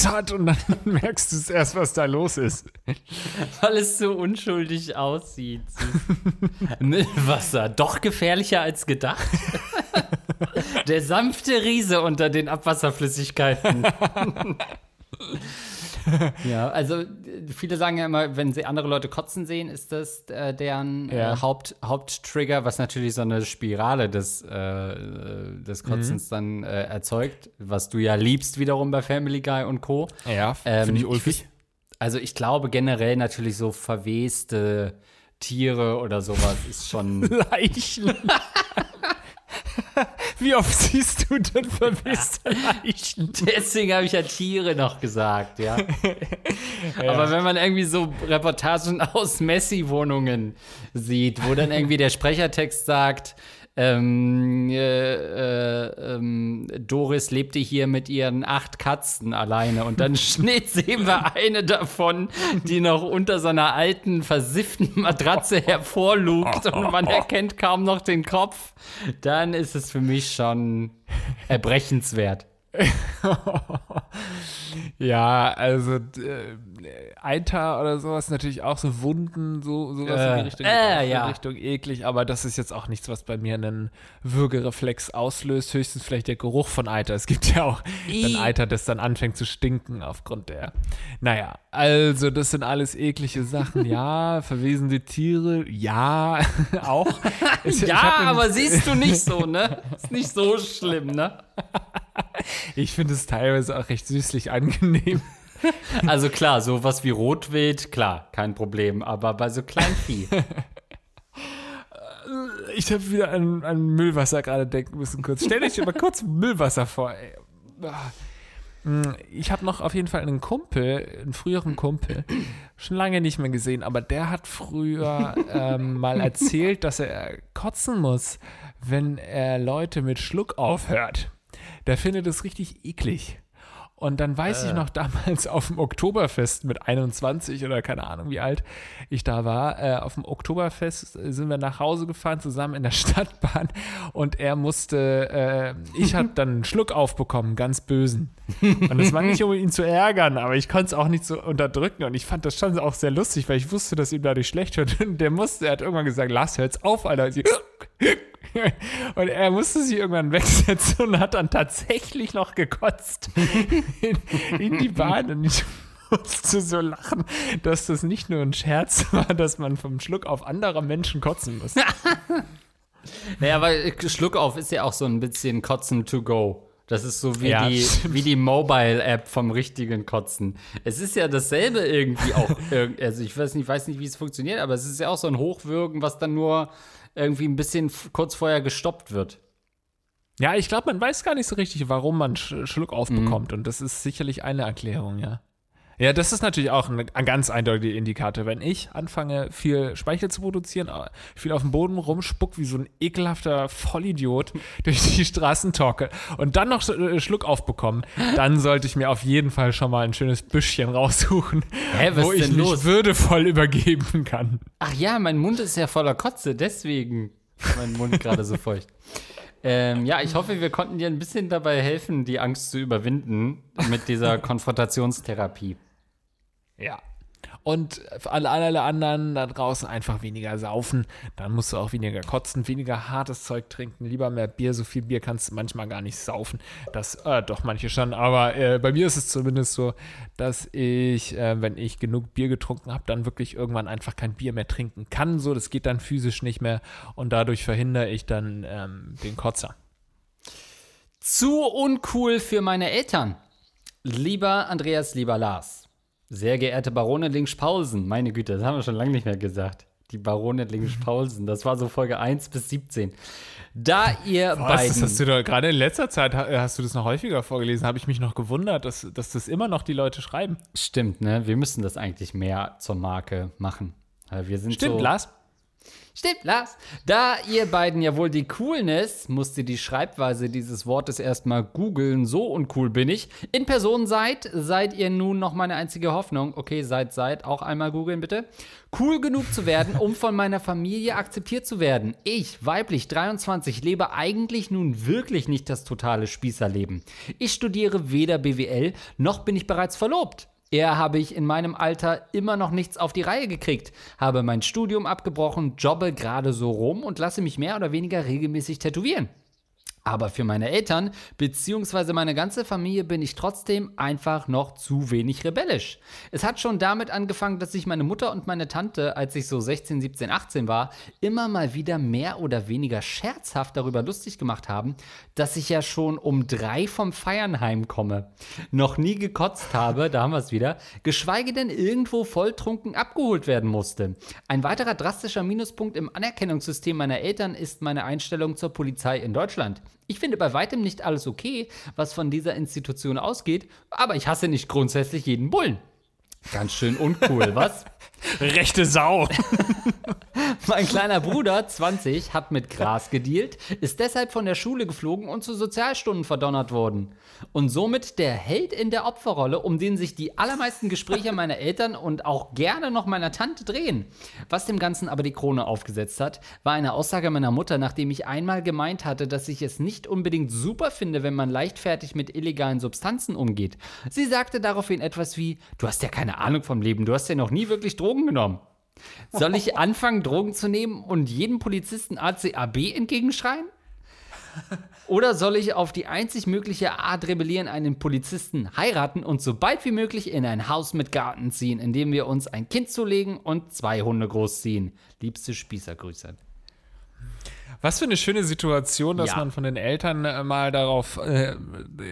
hat und dann <laughs> merkst du es erst, was da los ist. Weil es so unschuldig aussieht. <laughs> Müllwasser, doch gefährlicher als gedacht. <laughs> Der sanfte Riese unter den Abwasserflüssigkeiten. <laughs> ja, also viele sagen ja immer, wenn sie andere Leute kotzen sehen, ist das äh, deren äh, ja. äh, Haupt, Haupttrigger, was natürlich so eine Spirale des, äh, des Kotzens mhm. dann äh, erzeugt, was du ja liebst wiederum bei Family Guy und Co. Ja, ähm, finde ich ulkig. Also ich glaube generell natürlich so verweste Tiere oder sowas ist schon. <laughs> Leichen. <laughs> Wie oft siehst du denn vermisste Leichen? Deswegen habe ich ja Tiere noch gesagt, ja. <laughs> ja. Aber wenn man irgendwie so Reportagen aus Messi-Wohnungen sieht, wo dann irgendwie der Sprechertext sagt, ähm, äh, äh, ähm, Doris lebte hier mit ihren acht Katzen alleine und dann <laughs> Schnitt sehen wir eine davon, die noch unter seiner alten, versifften Matratze hervorlugt und man erkennt kaum noch den Kopf, dann ist es für mich schon <laughs> erbrechenswert. <laughs> <laughs> ja, also äh, Eiter oder sowas, natürlich auch so Wunden, so sowas äh, in die Richtung, äh, ja. Richtung eklig, aber das ist jetzt auch nichts, was bei mir einen Würgereflex auslöst, höchstens vielleicht der Geruch von Eiter. Es gibt ja auch dann Eiter, das dann anfängt zu stinken aufgrund der. Naja, also das sind alles eklige Sachen, <laughs> ja, verwesende Tiere, ja, <laughs> auch. ja, aber siehst du nicht so, ne? Ist nicht so schlimm, ne? Ich finde es teilweise auch recht süßlich angenehm. <laughs> Also klar, sowas wie Rotwild, klar, kein Problem. Aber bei so Kleinvieh. Ich habe wieder an, an Müllwasser gerade denken müssen kurz. Stell dich mal kurz <laughs> Müllwasser vor. Ey. Ich habe noch auf jeden Fall einen Kumpel, einen früheren Kumpel, schon lange nicht mehr gesehen, aber der hat früher ähm, mal erzählt, dass er kotzen muss, wenn er Leute mit Schluck aufhört der findet es richtig eklig. Und dann weiß äh. ich noch damals auf dem Oktoberfest mit 21 oder keine Ahnung wie alt ich da war. Äh, auf dem Oktoberfest sind wir nach Hause gefahren, zusammen in der <laughs> Stadtbahn. Und er musste, äh, ich habe dann einen Schluck aufbekommen, ganz bösen. Und das war nicht, um ihn zu ärgern, aber ich konnte es auch nicht so unterdrücken. Und ich fand das schon auch sehr lustig, weil ich wusste, dass ihm dadurch schlecht wird. Und <laughs> der musste, er hat irgendwann gesagt, lass, hör's auf, Alter. Und <laughs> er musste sich irgendwann wegsetzen und hat dann tatsächlich noch gekotzt <laughs> in, in die Bahn. Und ich musste so lachen, dass das nicht nur ein Scherz war, dass man vom Schluck auf anderer Menschen kotzen muss. <laughs> naja, weil Schluck auf ist ja auch so ein bisschen Kotzen to go. Das ist so wie ja, die, wie die Mobile-App vom richtigen Kotzen. Es ist ja dasselbe irgendwie auch. Also ich weiß nicht, weiß nicht, wie es funktioniert, aber es ist ja auch so ein Hochwürgen, was dann nur irgendwie ein bisschen kurz vorher gestoppt wird. Ja, ich glaube, man weiß gar nicht so richtig, warum man Sch Schluck aufbekommt. Mhm. Und das ist sicherlich eine Erklärung, ja. Ja, das ist natürlich auch ein, ein ganz eindeutiger Indikator. Wenn ich anfange, viel Speichel zu produzieren, äh, viel auf dem Boden rumspuck, wie so ein ekelhafter Vollidiot <laughs> durch die Straßen talke und dann noch äh, Schluck aufbekommen, dann sollte ich mir auf jeden Fall schon mal ein schönes Büschchen raussuchen, Hä, was wo ich denn mich los? würdevoll übergeben kann. Ach ja, mein Mund ist ja voller Kotze, deswegen ist mein Mund gerade so feucht. Ähm, ja, ich hoffe, wir konnten dir ein bisschen dabei helfen, die Angst zu überwinden mit dieser Konfrontationstherapie. Ja. Und alle, alle anderen da draußen einfach weniger saufen. Dann musst du auch weniger kotzen, weniger hartes Zeug trinken, lieber mehr Bier. So viel Bier kannst du manchmal gar nicht saufen. Das, äh, doch, manche schon. Aber äh, bei mir ist es zumindest so, dass ich, äh, wenn ich genug Bier getrunken habe, dann wirklich irgendwann einfach kein Bier mehr trinken kann. So, das geht dann physisch nicht mehr. Und dadurch verhindere ich dann ähm, den Kotzer. Zu uncool für meine Eltern. Lieber Andreas, lieber Lars. Sehr geehrte Barone Links-Paulsen. Meine Güte, das haben wir schon lange nicht mehr gesagt. Die Barone Links-Paulsen. Das war so Folge 1 bis 17. Da ihr Was, beiden. das hast du doch gerade in letzter Zeit, ha- hast du das noch häufiger vorgelesen, habe ich mich noch gewundert, dass, dass das immer noch die Leute schreiben. Stimmt, ne? Wir müssen das eigentlich mehr zur Marke machen. Wir sind Stimmt, so Lars? Stimmt, Lars. Da ihr beiden ja wohl die Coolness, musste die Schreibweise dieses Wortes erstmal googeln, so uncool bin ich, in Person seid, seid ihr nun noch meine einzige Hoffnung. Okay, seid, seid, auch einmal googeln bitte. Cool genug zu werden, um von meiner Familie akzeptiert zu werden. Ich, weiblich 23, lebe eigentlich nun wirklich nicht das totale Spießerleben. Ich studiere weder BWL, noch bin ich bereits verlobt. Eher habe ich in meinem Alter immer noch nichts auf die Reihe gekriegt, habe mein Studium abgebrochen, jobbe gerade so rum und lasse mich mehr oder weniger regelmäßig tätowieren. Aber für meine Eltern bzw. meine ganze Familie bin ich trotzdem einfach noch zu wenig rebellisch. Es hat schon damit angefangen, dass sich meine Mutter und meine Tante, als ich so 16, 17, 18 war, immer mal wieder mehr oder weniger scherzhaft darüber lustig gemacht haben, dass ich ja schon um drei vom Feiern heimkomme, noch nie gekotzt habe, da haben wir es wieder, geschweige denn irgendwo volltrunken abgeholt werden musste. Ein weiterer drastischer Minuspunkt im Anerkennungssystem meiner Eltern ist meine Einstellung zur Polizei in Deutschland. Ich finde bei weitem nicht alles okay, was von dieser Institution ausgeht, aber ich hasse nicht grundsätzlich jeden Bullen. Ganz schön uncool, was? <laughs> Rechte Sau. <laughs> Mein kleiner Bruder, 20, hat mit Gras gedealt, ist deshalb von der Schule geflogen und zu Sozialstunden verdonnert worden. Und somit der Held in der Opferrolle, um den sich die allermeisten Gespräche <laughs> meiner Eltern und auch gerne noch meiner Tante drehen. Was dem Ganzen aber die Krone aufgesetzt hat, war eine Aussage meiner Mutter, nachdem ich einmal gemeint hatte, dass ich es nicht unbedingt super finde, wenn man leichtfertig mit illegalen Substanzen umgeht. Sie sagte daraufhin etwas wie, du hast ja keine Ahnung vom Leben, du hast ja noch nie wirklich Drogen genommen. Soll ich <laughs> anfangen, Drogen zu nehmen und jedem Polizisten ACAB entgegenschreien? Oder soll ich auf die einzig mögliche Art rebellieren, einen Polizisten heiraten und so bald wie möglich in ein Haus mit Garten ziehen, in dem wir uns ein Kind zulegen und zwei Hunde großziehen? Liebste Spießergrüße. Was für eine schöne Situation, dass Ja. man von den Eltern äh, mal darauf äh,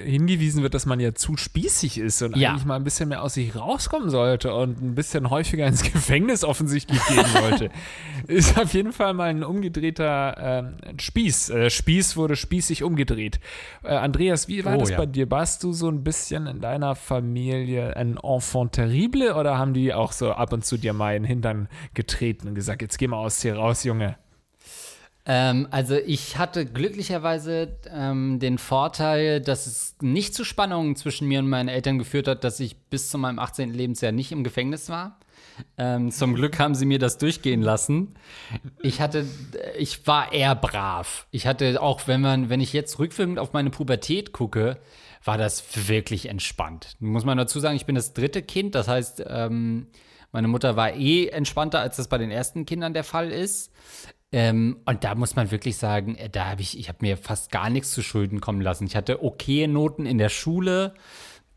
hingewiesen wird, dass man ja zu spießig ist und Ja. eigentlich mal ein bisschen mehr aus sich rauskommen sollte und ein bisschen häufiger ins <laughs> Gefängnis offensichtlich gehen sollte. <laughs> ist auf jeden Fall mal ein umgedrehter ähm, Spieß. Äh, Spieß wurde spießig umgedreht. Äh, Andreas, wie war Oh, das ja. bei dir? Warst du so ein bisschen in deiner Familie ein Enfant terrible oder haben die auch so ab und zu dir mal in den Hintern getreten und gesagt, jetzt geh mal aus hier raus, Junge? Ähm, also ich hatte glücklicherweise ähm, den Vorteil, dass es nicht zu Spannungen zwischen mir und meinen Eltern geführt hat, dass ich bis zu meinem 18. Lebensjahr nicht im Gefängnis war. Ähm, zum Glück haben sie mir das durchgehen lassen. Ich hatte, ich war eher brav. Ich hatte auch, wenn man, wenn ich jetzt rückwirkend auf meine Pubertät gucke, war das wirklich entspannt. Muss man dazu sagen, ich bin das dritte Kind, das heißt, ähm, meine Mutter war eh entspannter, als das bei den ersten Kindern der Fall ist. Ähm, und da muss man wirklich sagen, äh, da habe ich, ich habe mir fast gar nichts zu Schulden kommen lassen. Ich hatte okaye Noten in der Schule,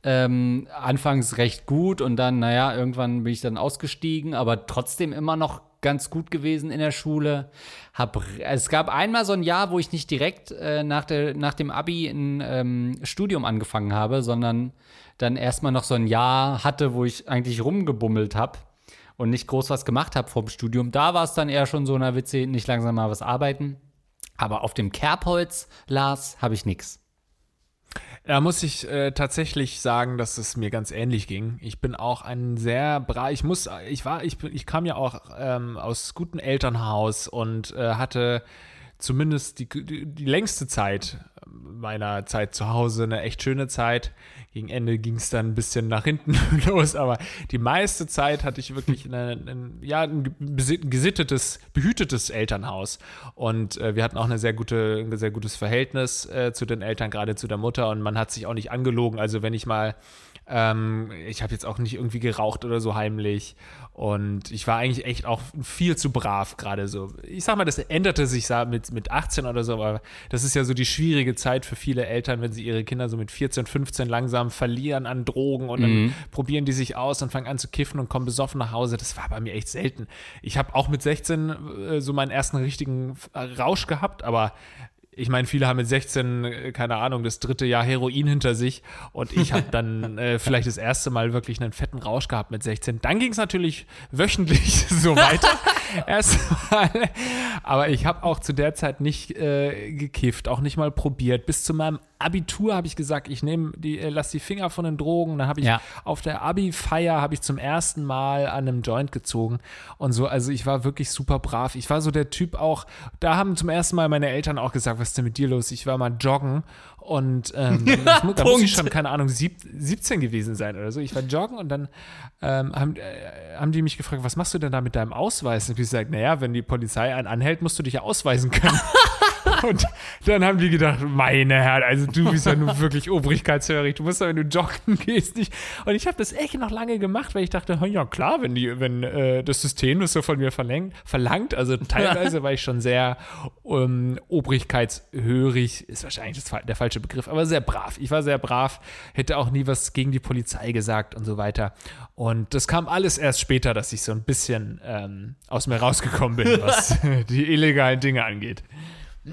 ähm, anfangs recht gut und dann, naja, irgendwann bin ich dann ausgestiegen, aber trotzdem immer noch ganz gut gewesen in der Schule. Hab, es gab einmal so ein Jahr, wo ich nicht direkt äh, nach, der, nach dem Abi ein ähm, Studium angefangen habe, sondern dann erstmal noch so ein Jahr hatte, wo ich eigentlich rumgebummelt habe und nicht groß was gemacht habe vom Studium. Da war es dann eher schon so, na Witze, nicht langsam mal was arbeiten. Aber auf dem Kerbholz, Lars, habe ich nichts. Da muss ich äh, tatsächlich sagen, dass es mir ganz ähnlich ging. Ich bin auch ein sehr bra, ich muss, ich war, ich, ich kam ja auch ähm, aus gutem Elternhaus und äh, hatte zumindest die, die, die, längste Zeit meiner Zeit zu Hause eine echt schöne Zeit. Gegen Ende ging es dann ein bisschen nach hinten <laughs> los, aber die meiste Zeit hatte ich wirklich eine, ein, ja, ein gesittetes, behütetes Elternhaus. Und äh, wir hatten auch eine sehr gute, ein sehr gutes Verhältnis äh, zu den Eltern, gerade zu der Mutter. Und man hat sich auch nicht angelogen. Also wenn ich mal ähm, ich habe jetzt auch nicht irgendwie geraucht oder so heimlich. Und ich war eigentlich echt auch viel zu brav gerade so. Ich sag mal, das änderte sich mit, mit 18 oder so, aber das ist ja so die schwierige Zeit für viele Eltern, wenn sie ihre Kinder so mit 14, 15 langsam verlieren an Drogen und dann mhm. probieren die sich aus und fangen an zu kiffen und kommen besoffen nach Hause. Das war bei mir echt selten. Ich habe auch mit 16 äh, so meinen ersten richtigen Rausch gehabt, aber ich meine, viele haben mit 16, äh, keine Ahnung, das dritte Jahr Heroin hinter sich und ich habe dann <laughs> äh, vielleicht das erste Mal wirklich einen fetten Rausch gehabt mit 16. Dann ging es natürlich wöchentlich <laughs> so weiter. <laughs> Erstmal. Aber ich habe auch zu der Zeit nicht äh, gekifft, auch nicht mal probiert. Bis zu meinem Abitur habe ich gesagt, ich nehme die, äh, lass die Finger von den Drogen. Dann habe ich ja. auf der Abi-Feier habe ich zum ersten Mal an einem Joint gezogen und so. Also ich war wirklich super brav. Ich war so der Typ auch. Da haben zum ersten Mal meine Eltern auch gesagt, was ist denn mit dir los? Ich war mal joggen und ähm, <laughs> das, da muss ich schon, keine Ahnung, sieb, 17 gewesen sein oder so. Ich war joggen und dann ähm, haben, äh, haben die mich gefragt, was machst du denn da mit deinem Ausweis? Und ich gesagt, naja, wenn die Polizei einen anhält, musst du dich ja ausweisen können. <laughs> Und dann haben die gedacht, meine Herren, also du bist ja nun wirklich obrigkeitshörig. Du musst ja, wenn du joggen gehst, nicht. Und ich habe das echt noch lange gemacht, weil ich dachte, ja klar, wenn die, wenn äh, das System das so von mir verlangt, verlangt also teilweise war ich schon sehr ähm, obrigkeitshörig, ist wahrscheinlich das, der falsche Begriff, aber sehr brav. Ich war sehr brav, hätte auch nie was gegen die Polizei gesagt und so weiter. Und das kam alles erst später, dass ich so ein bisschen ähm, aus mir rausgekommen bin, was <laughs> die illegalen Dinge angeht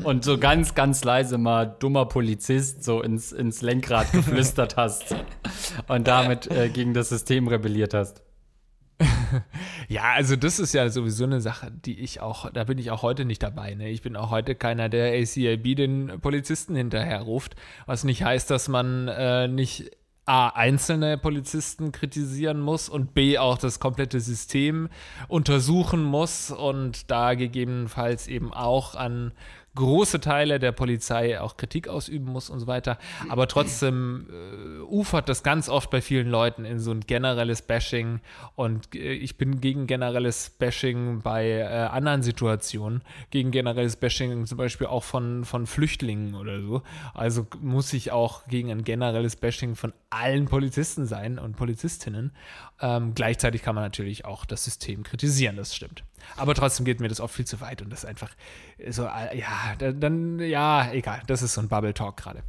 und so ganz, ganz leise mal dummer Polizist so ins, ins Lenkrad <laughs> geflüstert hast und damit äh, gegen das System rebelliert hast. <laughs> Ja, also das ist ja sowieso eine Sache, die ich auch, da bin ich auch heute nicht dabei. Ne? Ich bin auch heute keiner, der ACIB den Polizisten hinterher ruft, was nicht heißt, dass man äh, nicht A, einzelne Polizisten kritisieren muss und B, auch das komplette System untersuchen muss und da gegebenenfalls eben auch an große Teile der Polizei auch Kritik ausüben muss und so weiter. Aber trotzdem äh, ufert das ganz oft bei vielen Leuten in so ein generelles Bashing. Und äh, ich bin gegen generelles Bashing bei äh, anderen Situationen, gegen generelles Bashing zum Beispiel auch von, von Flüchtlingen oder so. Also muss ich auch gegen ein generelles Bashing von allen Polizisten sein und Polizistinnen. Ähm, gleichzeitig kann man natürlich auch das System kritisieren, das stimmt. Aber trotzdem geht mir das oft viel zu weit und das ist einfach so, äh, ja, dann, ja, egal, das ist so ein Bubble Talk gerade.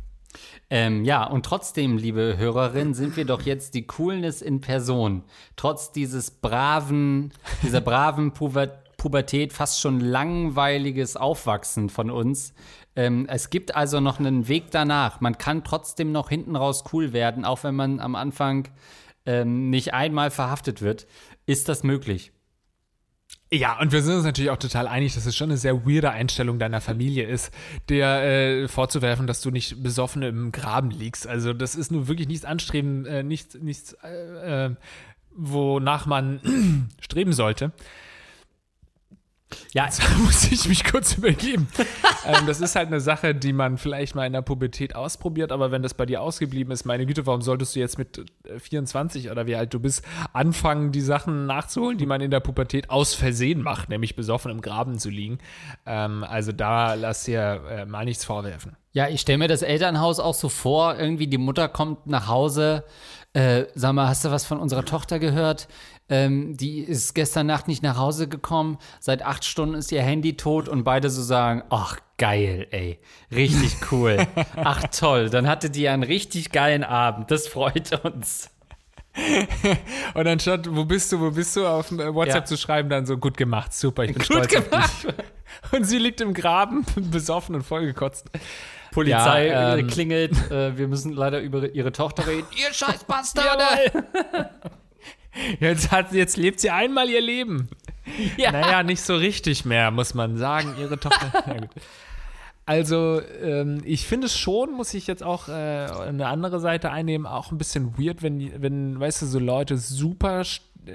Ähm, ja, und trotzdem, liebe Hörerin, sind wir doch jetzt die Coolness in Person. Trotz dieses braven, dieser braven Puber Pubertät, fast schon langweiliges Aufwachsen von uns. Ähm, es gibt also noch einen Weg danach. Man kann trotzdem noch hinten raus cool werden, auch wenn man am Anfang ähm, nicht einmal verhaftet wird. Ist das möglich? Ja, und wir sind uns natürlich auch total einig, dass es schon eine sehr weirde Einstellung deiner Familie ist, dir äh, vorzuwerfen, dass du nicht besoffen im Graben liegst. Also das ist nur wirklich nichts anstreben, äh, nichts, nichts äh, äh wonach man <clears throat> streben sollte. Ja, <laughs> jetzt muss ich mich kurz übergeben. ähm, das ist halt eine Sache, die man vielleicht mal in der Pubertät ausprobiert, aber wenn das bei dir ausgeblieben ist, meine Güte, warum solltest du jetzt mit 24 äh, oder wie alt du bist, anfangen, die Sachen nachzuholen, die man in der Pubertät aus Versehen macht, nämlich besoffen im Graben zu liegen? Ähm, also da lass dir äh, mal nichts vorwerfen. Ja, ich stelle mir das Elternhaus auch so vor, irgendwie die Mutter kommt nach Hause, äh, sag mal, hast du was von unserer Tochter gehört? Ähm, die ist gestern Nacht nicht nach Hause gekommen. Seit acht Stunden ist ihr Handy tot und beide so sagen: Ach, geil, ey. Richtig cool. <laughs> Ach, toll. Dann hatte die einen richtig geilen Abend. Das freut uns. <laughs> und anstatt, wo bist du, wo bist du, auf WhatsApp ja. zu schreiben, dann so gut gemacht, super, ich bin gut stolz gemacht. <laughs> Und sie liegt im Graben, besoffen und vollgekotzt. Polizei ja, ähm, klingelt, äh, wir müssen leider über ihre Tochter reden. <laughs> Ihr scheiß Bastarde! <laughs> Jetzt, hat, jetzt lebt sie einmal ihr Leben. <laughs> Ja. Naja, nicht so richtig mehr, muss man sagen. Ihre Tochter. Also, ähm, ich finde es schon, muss ich jetzt auch äh, eine andere Seite einnehmen, auch ein bisschen weird, wenn, wenn, weißt du, so Leute super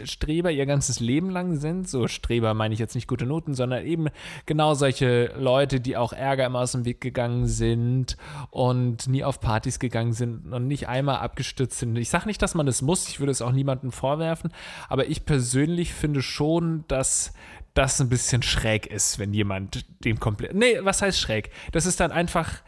Streber ihr ganzes Leben lang sind. So Streber meine ich jetzt nicht gute Noten, sondern eben genau solche Leute, die auch Ärger immer aus dem Weg gegangen sind und nie auf Partys gegangen sind und nicht einmal abgestützt sind. Ich sage nicht, dass man das muss, ich würde es auch niemandem vorwerfen, aber ich persönlich finde schon, dass das ein bisschen schräg ist, wenn jemand dem komplett. Nee, was heißt schräg? Das ist dann einfach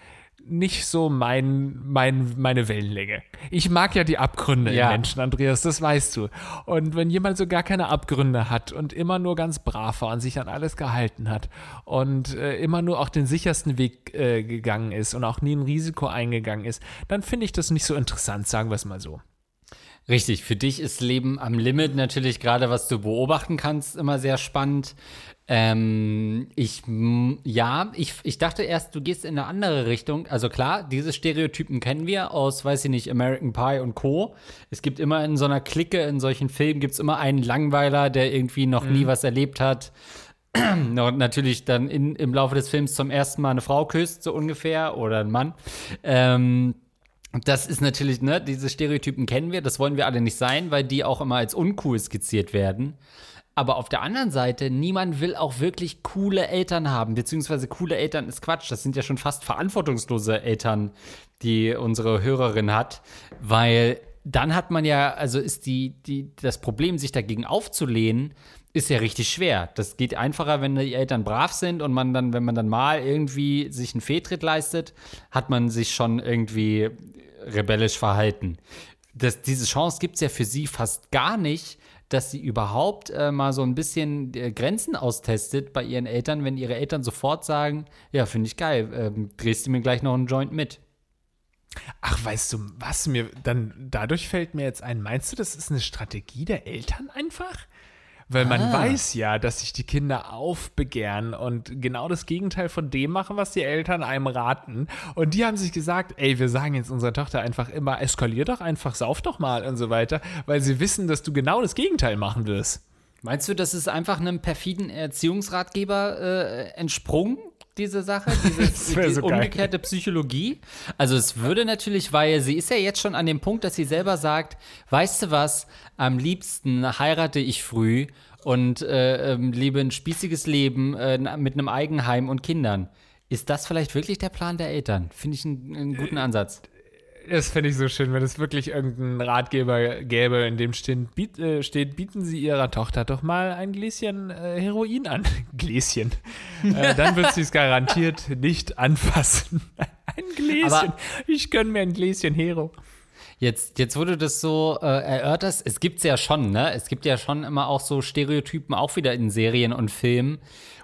nicht so mein, mein, meine Wellenlänge. Ich mag ja die Abgründe ja. in Menschen, Andreas, das weißt du. Und wenn jemand so gar keine Abgründe hat und immer nur ganz brav war und sich an alles gehalten hat und äh, immer nur auch den sichersten Weg äh, gegangen ist und auch nie ein Risiko eingegangen ist, dann finde ich das nicht so interessant, sagen wir es mal so. Richtig, für dich ist Leben am Limit natürlich gerade, was du beobachten kannst, immer sehr spannend. Ähm, ich, ja, ich, ich dachte erst, du gehst in eine andere Richtung. Also klar, diese Stereotypen kennen wir aus, weiß ich nicht, American Pie und Co. Es gibt immer in so einer Clique, in solchen Filmen, gibt es immer einen Langweiler, der irgendwie noch mhm. nie was erlebt hat. <clears throat> und natürlich dann in, im Laufe des Films zum ersten Mal eine Frau küsst, so ungefähr, oder ein Mann. Ähm, das ist natürlich, ne, diese Stereotypen kennen wir, das wollen wir alle nicht sein, weil die auch immer als uncool skizziert werden. Aber auf der anderen Seite, niemand will auch wirklich coole Eltern haben, beziehungsweise coole Eltern ist Quatsch. Das sind ja schon fast verantwortungslose Eltern, die unsere Hörerin hat, weil dann hat man ja, also ist die, die, das Problem, sich dagegen aufzulehnen, ist ja richtig schwer. Das geht einfacher, wenn die Eltern brav sind und man dann, wenn man dann mal irgendwie sich einen Fehltritt leistet, hat man sich schon irgendwie rebellisch verhalten. Das, diese Chance gibt es ja für sie fast gar nicht, dass sie überhaupt äh, mal so ein bisschen äh, Grenzen austestet bei ihren Eltern, wenn ihre Eltern sofort sagen, ja, finde ich geil, ähm, drehst du mir gleich noch einen Joint mit. Ach, weißt du, was mir dann dadurch fällt mir jetzt ein, meinst du, das ist eine Strategie der Eltern einfach? Weil man ah. weiß ja, dass sich die Kinder aufbegehren und genau das Gegenteil von dem machen, was die Eltern einem raten. Und die haben sich gesagt, ey, wir sagen jetzt unserer Tochter einfach immer, eskalier doch einfach, sauf doch mal und so weiter, weil sie wissen, dass du genau das Gegenteil machen wirst. Meinst du, das ist einfach einem perfiden Erziehungsratgeber äh, entsprungen? Diese Sache, diese, <laughs> diese so umgekehrte Psychologie. Also es würde natürlich, weil sie ist ja jetzt schon an dem Punkt, dass sie selber sagt, weißt du was, am liebsten heirate ich früh und äh, ähm, lebe ein spießiges Leben äh, mit einem Eigenheim und Kindern. Ist das vielleicht wirklich der Plan der Eltern? Finde ich einen, einen guten Ansatz. Das fände ich so schön, wenn es wirklich irgendeinen Ratgeber gäbe, in dem steht, biet, äh, steht bieten Sie Ihrer Tochter doch mal ein Gläschen äh, Heroin an. <laughs> Gläschen. äh, dann wird sie es garantiert nicht anfassen. <laughs> ein Gläschen. Aber ich gönne mir ein Gläschen Hero. Jetzt, jetzt wurde das so äh, erörtert, es gibt es ja schon, ne? Es gibt ja schon immer auch so Stereotypen, auch wieder in Serien und Filmen,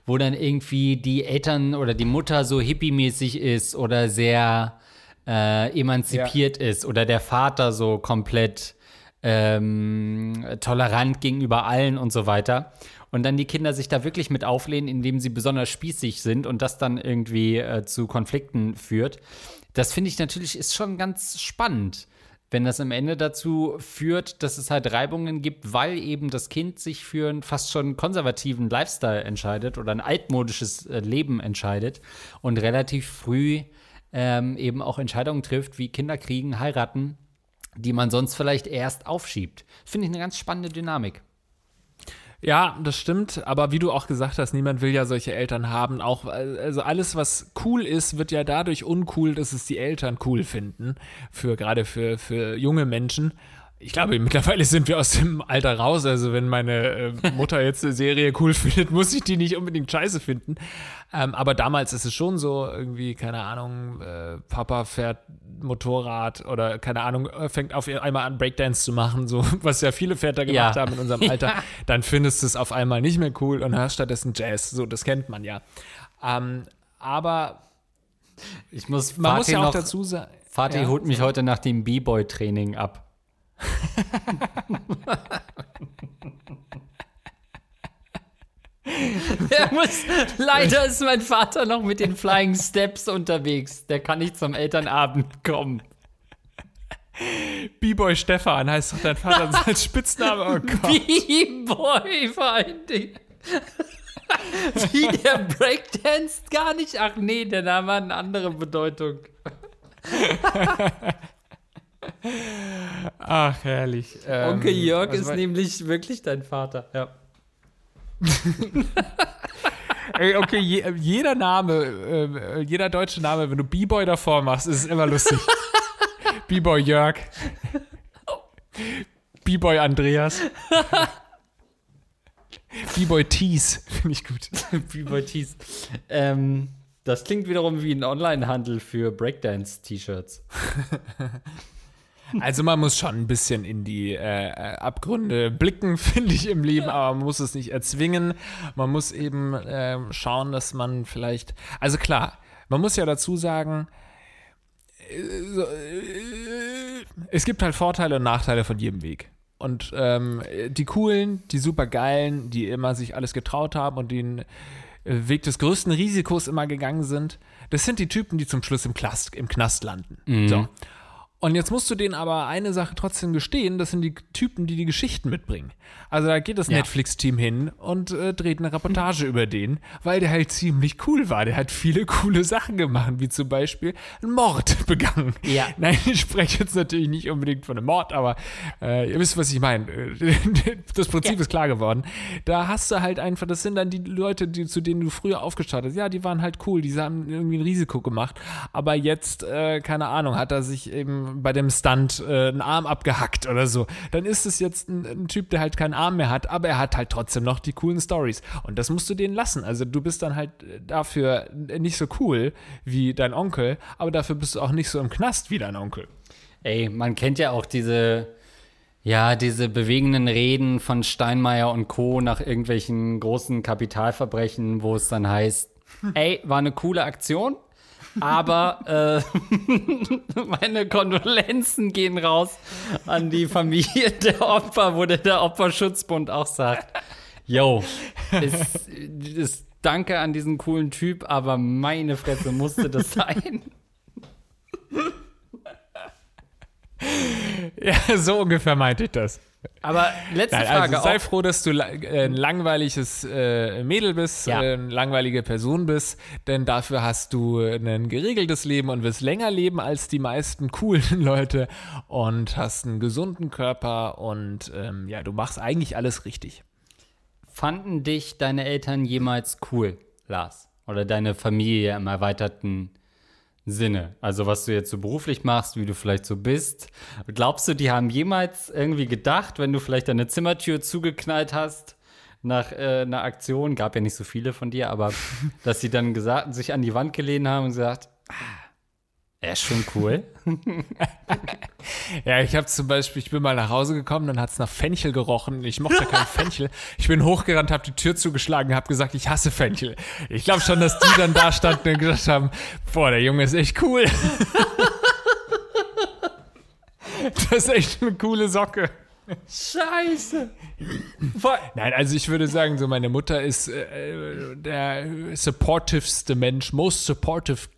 wo dann irgendwie die Eltern oder die Mutter so hippie-mäßig ist oder sehr äh, emanzipiert ja. ist oder der Vater so komplett ähm, tolerant gegenüber allen und so weiter. Und dann die Kinder sich da wirklich mit auflehnen, indem sie besonders spießig sind und das dann irgendwie äh, zu Konflikten führt. Das finde ich natürlich ist schon ganz spannend, wenn das am Ende dazu führt, dass es halt Reibungen gibt, weil eben das Kind sich für einen fast schon konservativen Lifestyle entscheidet oder ein altmodisches äh, Leben entscheidet und relativ früh ähm, eben auch Entscheidungen trifft, wie Kinder kriegen, heiraten, die man sonst vielleicht erst aufschiebt. Finde ich eine ganz spannende Dynamik. Ja, das stimmt, aber wie du auch gesagt hast, niemand will ja solche Eltern haben. Auch also alles, was cool ist, wird ja dadurch uncool, dass es die Eltern cool finden. Für gerade für, für junge Menschen ich glaube, mittlerweile sind wir aus dem Alter raus. Also, wenn meine äh, Mutter jetzt eine Serie cool <laughs> findet, muss ich die nicht unbedingt scheiße finden. Ähm, aber damals ist es schon so, irgendwie, keine Ahnung, äh, Papa fährt Motorrad oder keine Ahnung, äh, fängt auf einmal an, Breakdance zu machen, so <laughs> was ja viele Väter gemacht ja. haben in unserem <laughs> Alter. Ja. Dann findest du es auf einmal nicht mehr cool und hörst stattdessen Jazz. So, das kennt man ja. Ähm, aber ich muss man Vati muss ja auch noch, dazu sagen. Vati ja, holt mich heute nach dem B-Boy-Training ab. Muss, leider ist mein Vater noch mit den Flying Steps unterwegs. Der kann nicht zum Elternabend kommen. B-Boy Stefan heißt doch dein Vater als Spitzname. Oh B-Boy vor allen Dingen. Wie der Breakdance gar nicht? Ach nee, der Name hat eine andere Bedeutung. Ach, herrlich. Ähm, Onkel Jörg ist nämlich wirklich dein Vater. Ja. <laughs> Ey, okay, je, jeder Name, äh, jeder deutsche Name, wenn du B-Boy davor machst, ist es immer lustig. <laughs> B-Boy Jörg. B-Boy Andreas. B-Boy Tees, finde ich gut. <laughs> B-Boy Tees. Ähm, das klingt wiederum wie ein Online-Handel für Breakdance-T-Shirts. Also man muss schon ein bisschen in die äh, äh, Abgründe blicken, <laughs> finde ich, im Leben, aber man muss es nicht erzwingen. Man muss eben ähm, schauen, dass man vielleicht, also klar, man muss ja dazu sagen, äh, äh, es gibt halt Vorteile und Nachteile von jedem Weg. Und ähm, die coolen, die super geilen, die immer sich alles getraut haben und den äh, Weg des größten Risikos immer gegangen sind, das sind die Typen, die zum Schluss im, Knast, im Knast landen. So. Und jetzt musst du denen aber eine Sache trotzdem gestehen, das sind die Typen, die die Geschichten mitbringen. Also da geht das Ja. Netflix-Team hin und äh, dreht eine Reportage über den, weil der halt ziemlich cool war. Der hat viele <laughs> coole Sachen gemacht, wie zum Beispiel einen Mord <laughs> begangen. Ja. Nein, ich spreche jetzt natürlich nicht unbedingt von einem Mord, aber äh, ihr wisst, was ich meine. <laughs> Das Prinzip Ja. ist klar geworden. Da hast du halt einfach, das sind dann die Leute, die, zu denen du früher aufgestartet hast. Ja, die waren halt cool, die haben irgendwie ein Risiko gemacht. Aber jetzt, äh, keine Ahnung, hat er sich eben bei dem Stunt äh, einen Arm abgehackt oder so. Dann ist es jetzt ein, ein Typ, der halt keinen Arm mehr hat, aber er hat halt trotzdem noch die coolen Stories. Und das musst du denen lassen. Also du bist dann halt dafür nicht so cool wie dein Onkel, aber dafür bist du auch nicht so im Knast wie dein Onkel. Ey, man kennt ja auch diese, ja, diese bewegenden Reden von Steinmeier und Co. nach irgendwelchen großen Kapitalverbrechen, wo es dann heißt, <laughs> ey, war eine coole Aktion, aber äh, <laughs> meine Kondolenzen gehen raus an die Familie <laughs> der Opfer, wo der, Opferschutzbund auch sagt, yo, ist, ist danke an diesen coolen Typ, aber meine Fresse musste das sein. <laughs> Ja, so ungefähr meinte ich das. Aber letzte Nein, Frage also sei auch. froh, dass du äh, ein langweiliges äh, Mädel bist, Ja. äh, eine langweilige Person bist, denn dafür hast du ein geregeltes Leben und wirst länger leben als die meisten coolen <laughs> Leute und hast einen gesunden Körper und ähm, ja, du machst eigentlich alles richtig. Fanden dich deine Eltern jemals cool, Lars? Oder deine Familie im erweiterten Sinne? Also, was du jetzt so beruflich machst, wie du vielleicht so bist. Glaubst du, die haben jemals irgendwie gedacht, wenn du vielleicht deine Zimmertür zugeknallt hast nach äh, einer Aktion, gab ja nicht so viele von dir, aber <laughs> dass sie dann gesagt, sich an die Wand gelehnt haben und gesagt, ah, er ist schon cool. <laughs> Ja, ich habe zum Beispiel, ich bin mal nach Hause gekommen, dann hat es nach Fenchel gerochen. Ich mochte kein Fenchel. Ich bin hochgerannt, habe die Tür zugeschlagen, habe gesagt, ich hasse Fenchel. Ich glaube schon, dass die dann da standen und gesagt haben, boah, der Junge ist echt cool. <laughs> Das ist echt eine coole Socke. Scheiße. Nein, also ich würde sagen, so meine Mutter ist äh, der supportivste Mensch, most supportive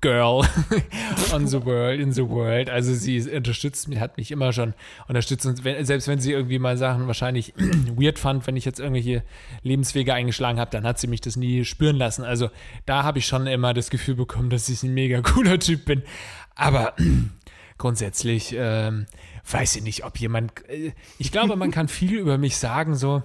girl <laughs> on the world, in the world. Also sie unterstützt mich, hat mich immer schon unterstützt. Und wenn, selbst wenn sie irgendwie mal Sachen wahrscheinlich <clears throat> weird fand, wenn ich jetzt irgendwelche Lebenswege eingeschlagen habe, dann hat sie mich das nie spüren lassen. Also da habe ich schon immer das Gefühl bekommen, dass ich ein mega cooler Typ bin. Aber <clears throat> grundsätzlich ähm, weiß ich nicht, ob jemand. Äh, ich glaube, man kann viel über mich sagen, so.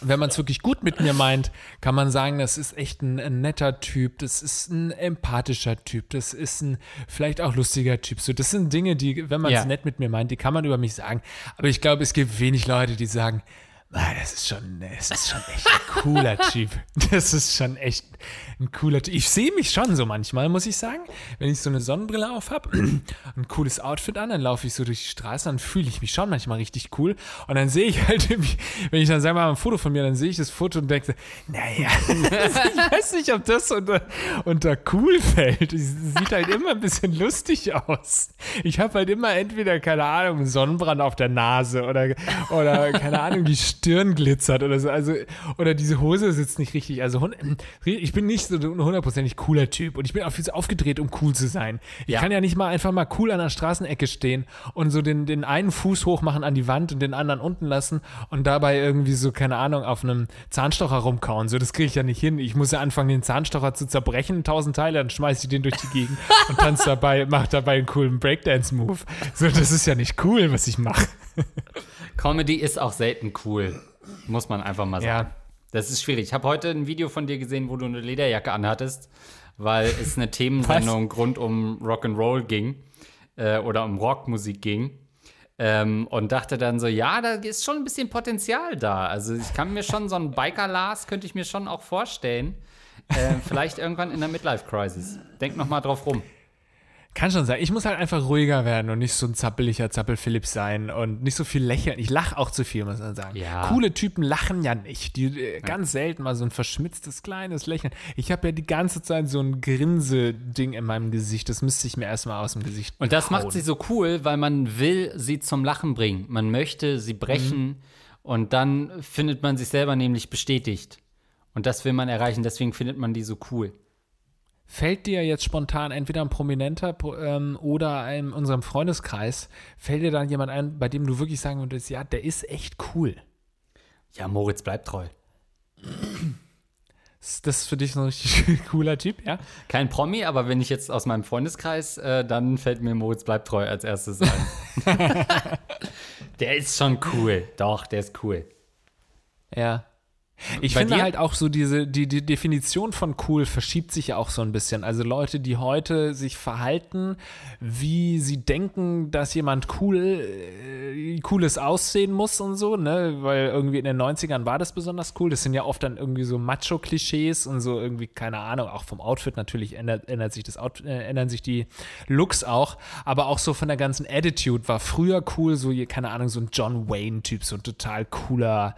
Wenn man es wirklich gut mit mir meint, kann man sagen, das ist echt ein, ein netter Typ, das ist ein empathischer Typ, das ist ein vielleicht auch lustiger Typ. So, das sind Dinge, die, wenn man es Ja. nett mit mir meint, die kann man über mich sagen. Aber ich glaube, es gibt wenig Leute, die sagen, "Ah, das ist schon, das ist schon echt ein cooler <laughs> Typ. Das ist schon echt ein cooler Typ. Ich sehe mich schon so manchmal, muss ich sagen. Wenn ich so eine Sonnenbrille auf habe, <clears throat> ein cooles Outfit an, dann laufe ich so durch die Straße, dann fühle ich mich schon manchmal richtig cool. Und dann sehe ich halt, <laughs> wenn ich dann sage mal ein Foto von mir, dann sehe ich das Foto und denke, naja, <laughs> ich weiß nicht, ob das unter, unter cool fällt. Es sieht halt immer ein bisschen lustig aus. Ich habe halt immer entweder, keine Ahnung, einen Sonnenbrand auf der Nase oder, oder keine Ahnung, die Stirn glitzert oder so. Also, oder diese Hose sitzt nicht richtig. Also ich bin nicht so ein hundertprozentig cooler Typ und ich bin auch viel zu aufgedreht, um cool zu sein. Ich Ja. kann ja nicht mal einfach mal cool an der Straßenecke stehen und so den, den einen Fuß hochmachen an die Wand und den anderen unten lassen und dabei irgendwie so, keine Ahnung, auf einem Zahnstocher rumkauen. So, das kriege ich ja nicht hin. Ich muss ja anfangen, den Zahnstocher zu zerbrechen in tausend Teile, dann schmeiße ich den durch die Gegend <laughs> und tanze dabei, mache dabei einen coolen Breakdance-Move. So, das ist ja nicht cool, was ich mache. <laughs> Comedy ist auch selten cool. Muss man einfach mal sagen. Ja. Das ist schwierig. Ich habe heute ein Video von dir gesehen, wo du eine Lederjacke anhattest, weil es eine <laughs> Themensendung rund um Rock'n'Roll ging äh, oder um Rockmusik ging. Ähm, und dachte dann so, ja, da ist schon ein bisschen Potenzial da. Also ich kann mir schon so ein Biker-Lars, könnte ich mir schon auch vorstellen. Äh, vielleicht irgendwann in der Midlife-Crisis. Denk noch mal drauf rum. Kann schon sein. Ich muss halt einfach ruhiger werden und nicht so ein zappeliger Zappel-Philipp sein und nicht so viel lächeln. Ich lache auch zu viel, muss man sagen. Ja. Coole Typen lachen ja nicht. Die äh, ganz selten mal so ein verschmitztes kleines Lächeln. Ich habe ja die ganze Zeit so ein Grinse-Ding in meinem Gesicht. Das müsste ich mir erstmal aus dem Gesicht Und das hauen. macht sie so cool, weil man will sie zum Lachen bringen. Man möchte sie brechen und dann findet man sich selber nämlich bestätigt. Und das will man erreichen, deswegen findet man die so cool. Fällt dir jetzt spontan entweder ein Prominenter pro- ähm, oder in unserem Freundeskreis, fällt dir dann jemand ein, bei dem du wirklich sagen würdest, ja, der ist echt cool. Ja, Moritz bleibt treu. Ist das für dich so ein richtig <laughs> cooler Typ, ja? Kein Promi, aber wenn ich jetzt aus meinem Freundeskreis, äh, dann fällt mir Moritz bleibt treu als erstes ein. <laughs> der ist schon cool. Doch, der ist cool. Ja. Ich Bei finde halt auch so diese, die, die Definition von cool verschiebt sich ja auch so ein bisschen. Also Leute, die heute sich verhalten, wie sie denken, dass jemand cool, äh, cooles aussehen muss und so, ne? Weil irgendwie in den 90ern war das besonders cool. Das sind ja oft dann irgendwie so Macho-Klischees und so irgendwie, keine Ahnung, auch vom Outfit natürlich ändert, ändert sich das Out, äh, ändern sich die Looks auch, aber auch so von der ganzen Attitude war früher cool, so, keine Ahnung, so ein John Wayne-Typ, so ein total cooler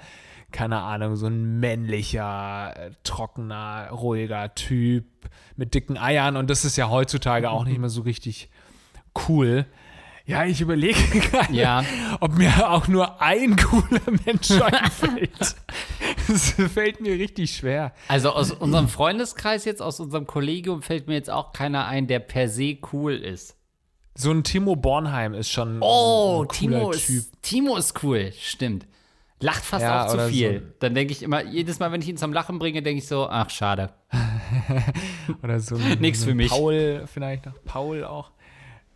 keine Ahnung, so ein männlicher, äh, trockener, ruhiger Typ mit dicken Eiern und das ist ja heutzutage auch nicht mehr so richtig cool. Ja, ich überlege <laughs> gerade, Ja. ob mir auch nur ein cooler <laughs> Mensch <laughs> einfällt. Das fällt mir richtig schwer. Also aus unserem Freundeskreis jetzt, aus unserem Kollegium fällt mir jetzt auch keiner ein, der per se cool ist. So ein Timo Bornheim ist schon Oh, ein cooler Timo Typ. ist, Timo ist cool, stimmt. Lacht fast Ja, auch zu viel. so. Dann denke ich immer, jedes Mal, wenn ich ihn zum Lachen bringe, denke ich so, ach, schade. <laughs> Oder so so für mich. Paul vielleicht noch. Paul auch.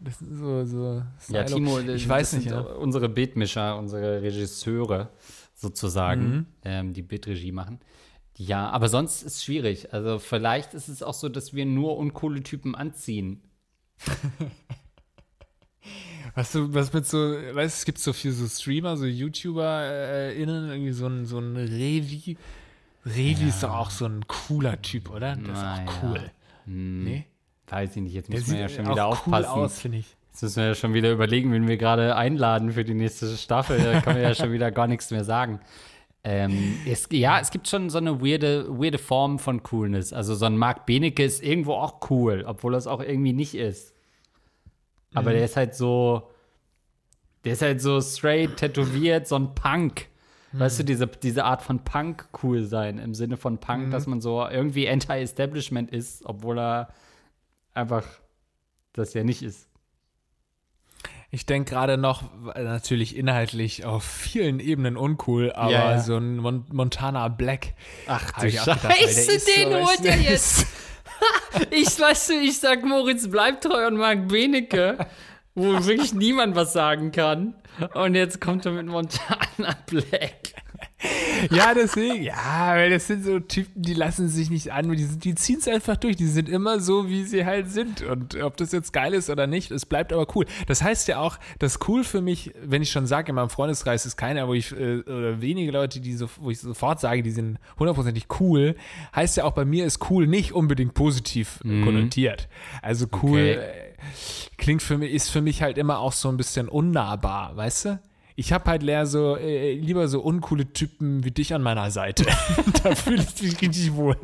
Das sind so, so Ja, Timo, ich das weiß nicht. Ja. unsere Bildmischer, unsere Regisseure sozusagen, Mhm. ähm, die Bildregie machen. Ja, aber sonst ist es schwierig. Also vielleicht ist es auch so, dass wir nur uncoole Typen anziehen. <laughs> Was du, was mit so, weißt du, es gibt so viele so Streamer, so YouTuber-Innen, irgendwie so ein, so ein Revi. Revi ist doch auch so ein cooler Typ, oder? Das ist auch cool. Nee? Weiß ich nicht, jetzt muss man ja schon wieder cool aufpassen. aus, finde ich. Jetzt müssen wir ja schon wieder überlegen, wen wir gerade einladen für die nächste Staffel. Da können wir ja schon wieder gar nichts mehr sagen. Ähm, es, ja, es gibt schon so eine weirde, weirde Form von Coolness. Also so ein Marc Benecke ist irgendwo auch cool, obwohl das auch irgendwie nicht ist. Aber der ist halt so, der ist halt so straight tätowiert, so ein Punk. Weißt du, diese, diese Art von Punk cool sein, im Sinne von Punk, dass man so irgendwie anti-establishment ist, obwohl er einfach das ja nicht ist. Ich denke gerade noch, äh, natürlich inhaltlich auf vielen Ebenen uncool, aber Ja, ja. so ein Mon Montana Black. Ach hab ich gedacht, Scheiße, so, den holt du, der jetzt. Ich weißt du, ich sag Moritz bleibt treu und Marc Benecke, wo wirklich niemand was sagen kann. Und jetzt kommt er mit Montana Black. Ja, deswegen, ja, weil das sind so Typen, die lassen sich nicht an, die, die ziehen es einfach durch, die sind immer so, wie sie halt sind. Und ob das jetzt geil ist oder nicht, es bleibt aber cool. Das heißt ja auch, dass cool für mich, wenn ich schon sage, in meinem Freundeskreis ist keiner, wo ich, äh, oder wenige Leute, die so, wo ich sofort sage, die sind hundertprozentig cool, heißt ja auch bei mir ist cool nicht unbedingt positiv äh, konnotiert. Also cool Okay. äh, klingt für mich, ist für mich halt immer auch so ein bisschen unnahbar, weißt du? Ich habe halt leer so, äh, lieber so uncoole Typen wie dich an meiner Seite. <laughs> da fühle ich mich richtig wohl.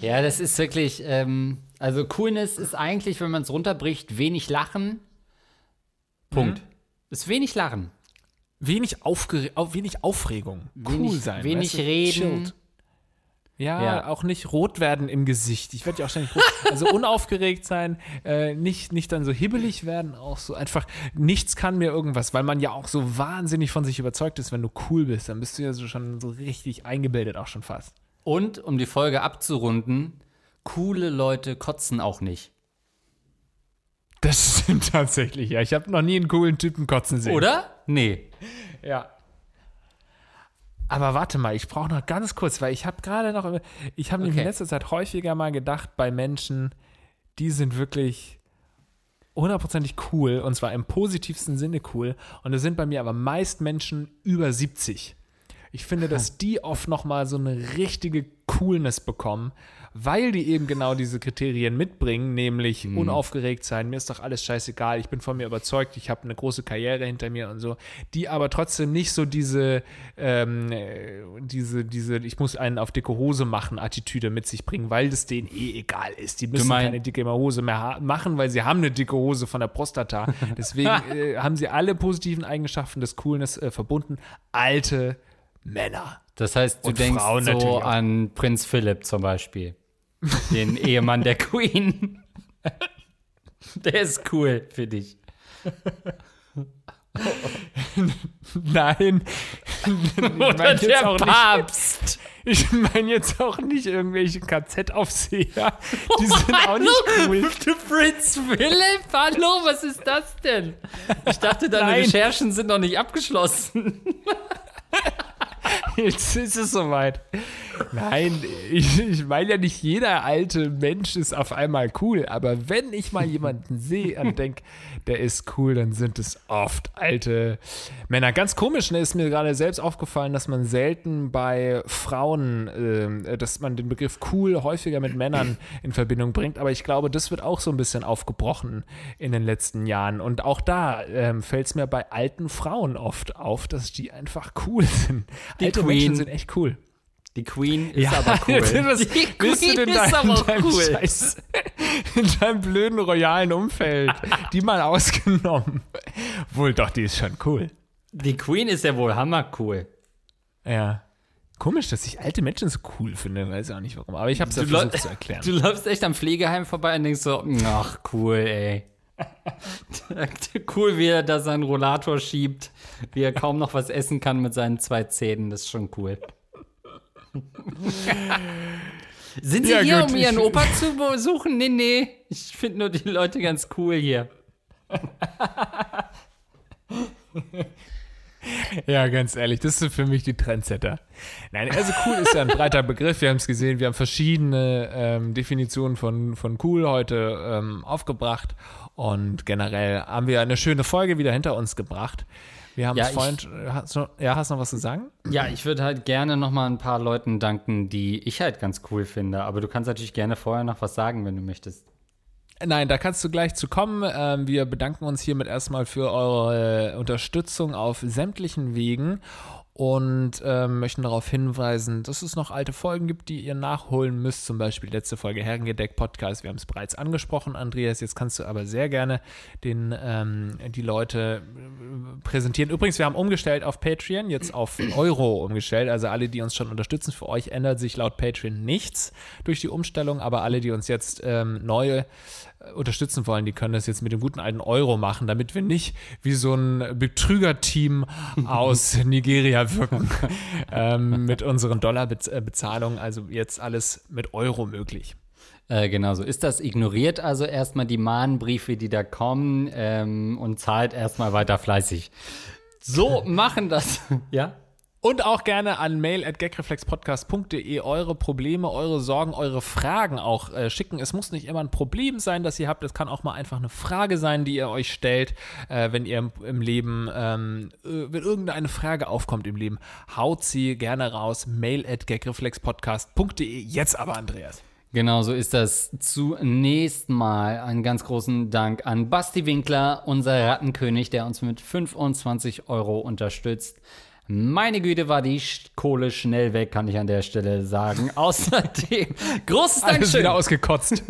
Ja, das ist wirklich, ähm, also Coolness ist eigentlich, wenn man es runterbricht, wenig Lachen. Punkt. Ist wenig Lachen. wenig, Aufgere au- wenig Aufregung, cool Wenig- sein. wenig weißt du, reden. chilled. Ja, Ja. auch nicht rot werden im Gesicht. Ich werde ja auch ständig rot. Also unaufgeregt sein, äh, nicht, nicht dann so hibbelig werden, auch so einfach, nichts kann mir irgendwas, weil man ja auch so wahnsinnig von sich überzeugt ist, wenn du cool bist. Dann bist du ja so schon so richtig eingebildet, auch schon fast. Und um die Folge abzurunden, coole Leute kotzen auch nicht. Das <laughs> stimmt tatsächlich, ja. Ich habe noch nie einen coolen Typen kotzen sehen. Oder? Nee. Ja. Aber warte mal, ich brauche noch ganz kurz, weil ich habe gerade noch, ich habe nämlich in Okay. letzter Zeit häufiger mal gedacht, bei Menschen, die sind wirklich hundertprozentig cool und zwar im positivsten Sinne cool. Und es sind bei mir aber meist Menschen über 70. Ich finde, dass die oft noch mal so eine richtige Coolness bekommen, weil die eben genau diese Kriterien mitbringen, nämlich unaufgeregt sein, mir ist doch alles scheißegal, ich bin von mir überzeugt, ich habe eine große Karriere hinter mir und so, die aber trotzdem nicht so diese, ähm, äh, diese, diese, ich muss einen auf dicke Hose machen Attitüde mit sich bringen, weil das denen eh egal ist. Die müssen keine dicke Hose mehr machen, weil sie haben eine dicke Hose von der Prostata. <laughs> Deswegen äh, haben sie alle positiven Eigenschaften des Coolness äh, verbunden. Alte Männer. Das heißt, du Und denkst Frauen so an Prinz Philipp zum Beispiel. Den <laughs> Ehemann der Queen. Der ist cool für dich. <laughs> Nein. ich Oder meine jetzt, der auch nicht- Papst. ich mein jetzt auch nicht irgendwelche KZ-Aufseher. Die sind auch nicht cool. Prinz Philipp? Hallo, was ist das denn? Ich dachte, deine Nein. Recherchen sind noch nicht abgeschlossen. Jetzt ist es soweit. Nein, ich, ich meine ja nicht jeder alte Mensch ist auf einmal cool, aber wenn ich mal jemanden sehe und denke, der ist cool, dann sind es oft alte Männer. Ganz komisch, ne, ist mir gerade selbst aufgefallen, dass man selten bei Frauen, ähm, dass man den Begriff cool häufiger mit Männern in Verbindung bringt, aber ich glaube, das wird auch so ein bisschen aufgebrochen in den letzten Jahren. Und auch da ähm, fällt es mir bei alten Frauen oft auf, dass die einfach cool sind. Die Alte Queen. Menschen sind echt cool. Die Queen ist aber cool. <laughs> Was Die willst du Queen denn ist da in aber deinem cool. Scheiß, in deinem blöden royalen Umfeld, die mal ausgenommen. Wohl doch, die ist schon cool. Die Queen ist ja wohl hammercool. Ja. Komisch, dass ich alte Menschen so cool finde, weiß auch nicht warum. Aber ich habe es ja versucht zu erklären. Du läufst echt am Pflegeheim vorbei und denkst so, ach cool, ey. <laughs> cool, wie er da seinen Rollator schiebt, wie er kaum noch was essen kann mit seinen zwei Zähnen, das ist schon cool. <laughs> Sind Sie Ja, hier, gut, um Ihren Opa zu besuchen? Nee, nee. Ich finde nur die Leute ganz cool hier. <laughs> Ja, ganz ehrlich, das sind für mich die Trendsetter. Nein, also cool ist ja ein breiter Begriff. Wir haben es gesehen, wir haben verschiedene ähm, Definitionen von, von cool heute ähm, aufgebracht und generell haben wir eine schöne Folge wieder hinter uns gebracht. Wir haben Ja, vorhin, hast du, ja, hast noch was zu sagen? Ja, ich würde halt gerne noch mal ein paar Leuten danken, die ich halt ganz cool finde. Aber du kannst natürlich gerne vorher noch was sagen, wenn du möchtest. Nein, da kannst du gleich zu kommen. Ähm, wir bedanken uns hiermit erstmal für eure Unterstützung auf sämtlichen Wegen und ähm, möchten darauf hinweisen, dass es noch alte Folgen gibt, die ihr nachholen müsst. Zum Beispiel die letzte Folge Herrengedeck Podcast. Wir haben es bereits angesprochen, Andreas. Jetzt kannst du aber sehr gerne den, ähm, die Leute äh, präsentieren. Übrigens, wir haben umgestellt auf Patreon, jetzt auf Euro umgestellt. Also alle, die uns schon unterstützen, für euch ändert sich laut Patreon nichts durch die Umstellung, aber alle, die uns jetzt ähm, neue unterstützen wollen, die können das jetzt mit dem guten alten Euro machen, damit wir nicht wie so ein Betrügerteam <laughs> aus Nigeria wirken <laughs> ähm, mit unseren Dollarbezahlungen. Also jetzt alles mit Euro möglich. Äh, genau so ist das. Ignoriert also erstmal die Mahnbriefe, die da kommen ähm, und zahlt erstmal weiter fleißig. So <laughs> machen das. ja? Und auch gerne an mail at gagreflexpodcast.de eure Probleme, eure Sorgen, eure Fragen auch äh, schicken. Es muss nicht immer ein Problem sein, das ihr habt. Es kann auch mal einfach eine Frage sein, die ihr euch stellt, äh, wenn ihr im, im Leben, ähm, äh, wenn irgendeine Frage aufkommt im Leben. Haut sie gerne raus. Mail at gagreflexpodcast.de. Jetzt aber, Andreas. Genau so ist das. Zunächst mal einen ganz großen Dank an Basti Winkler, unser Rattenkönig, der uns mit 25 Euro unterstützt. Meine Güte, war die Kohle schnell weg, kann ich an der Stelle sagen. <laughs> Außerdem, großes Alles Dankeschön wieder ausgekotzt.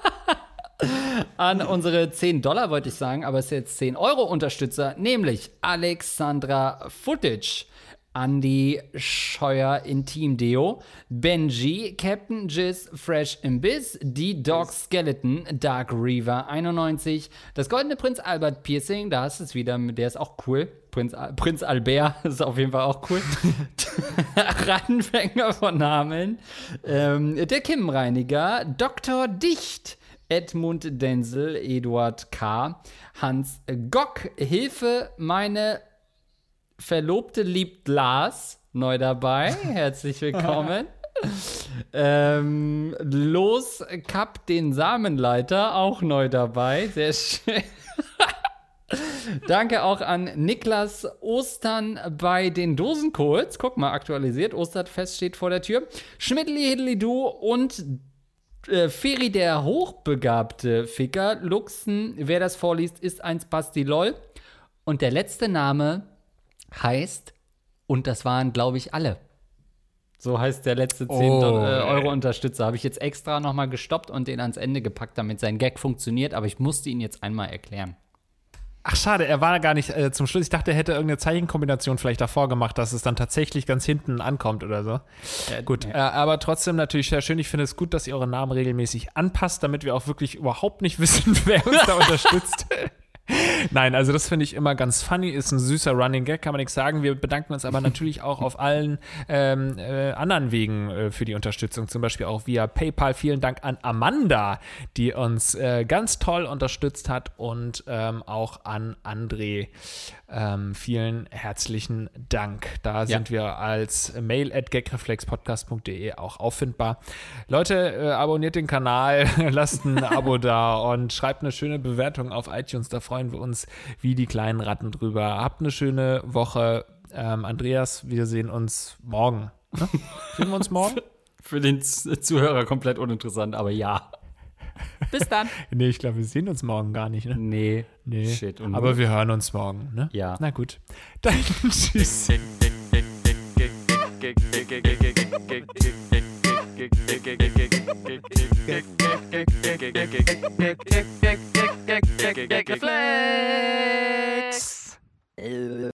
<laughs> an unsere 10 Dollar, wollte ich sagen, aber es ist jetzt 10 Euro Unterstützer, nämlich Alexandra Footage. Andy Scheuer Intim Deo, Benji, Captain Jizz Fresh Imbiss, die Dog Skeleton, Dark Reaver 91, das Goldene Prinz Albert Piercing, da hast du es wieder, der ist auch cool. Prinz, Prinz Albert <laughs> ist auf jeden Fall auch cool. <laughs> Reinfänger von Namen, ähm, der Kimmenreiniger, Dr. Dicht, Edmund Denzel, Eduard K., Hans Gock, Hilfe, meine Verlobte liebt Lars, neu dabei. <laughs> Herzlich willkommen. ähm, Los Cup den Samenleiter, auch neu dabei. Sehr schön. Danke auch an Niklas Ostern bei den Dosenkohls. Guck mal, aktualisiert. Osterfest steht vor der Tür. Schmidtli, Hiddly Du und äh, Feri, der hochbegabte Ficker. Luxen, wer das vorliest, ist ein Spasti-Lol. Und der letzte Name heißt, und das waren, glaube ich, alle. So heißt der letzte 10 Oh, äh, ey. Euro Unterstützer. Habe ich jetzt extra nochmal gestoppt und den ans Ende gepackt, damit sein Gag funktioniert, aber ich musste ihn jetzt einmal erklären. Ach, schade, er war gar nicht äh, zum Schluss. Ich dachte, er hätte irgendeine Zeichenkombination vielleicht davor gemacht, dass es dann tatsächlich ganz hinten ankommt oder so. gut, äh, aber trotzdem natürlich sehr schön. Ich finde es gut, dass ihr euren Namen regelmäßig anpasst, damit wir auch wirklich überhaupt nicht wissen, <laughs> wer uns da <laughs> unterstützt. Nein, also das finde ich immer ganz funny, ist ein süßer Running Gag, kann man nichts sagen. Wir bedanken uns aber <laughs> natürlich auch auf allen ähm, äh, anderen Wegen äh, für die Unterstützung, zum Beispiel auch via PayPal. Vielen Dank an Amanda, die uns äh, ganz toll unterstützt hat und ähm, auch an André. Ähm, vielen herzlichen Dank. Da sind wir als mail at gagreflexpodcast.de auch auffindbar. Leute, äh, abonniert den Kanal, <laughs> lasst ein Abo da und schreibt eine schöne Bewertung auf iTunes. Da freuen wir uns wie die kleinen Ratten drüber. Habt eine schöne Woche. Ähm, Andreas, wir sehen uns morgen. Ne? <laughs> Sehen wir uns morgen? Für den Zuhörer komplett uninteressant, aber ja. Bis dann. <laughs> Nee, ich glaube, wir sehen uns morgen gar nicht. Ne? Nee. Nee, Shit. Und aber wir hören uns morgen. Ne? Ja. Na gut. <laughs> Dann tschüss. Gigaflex.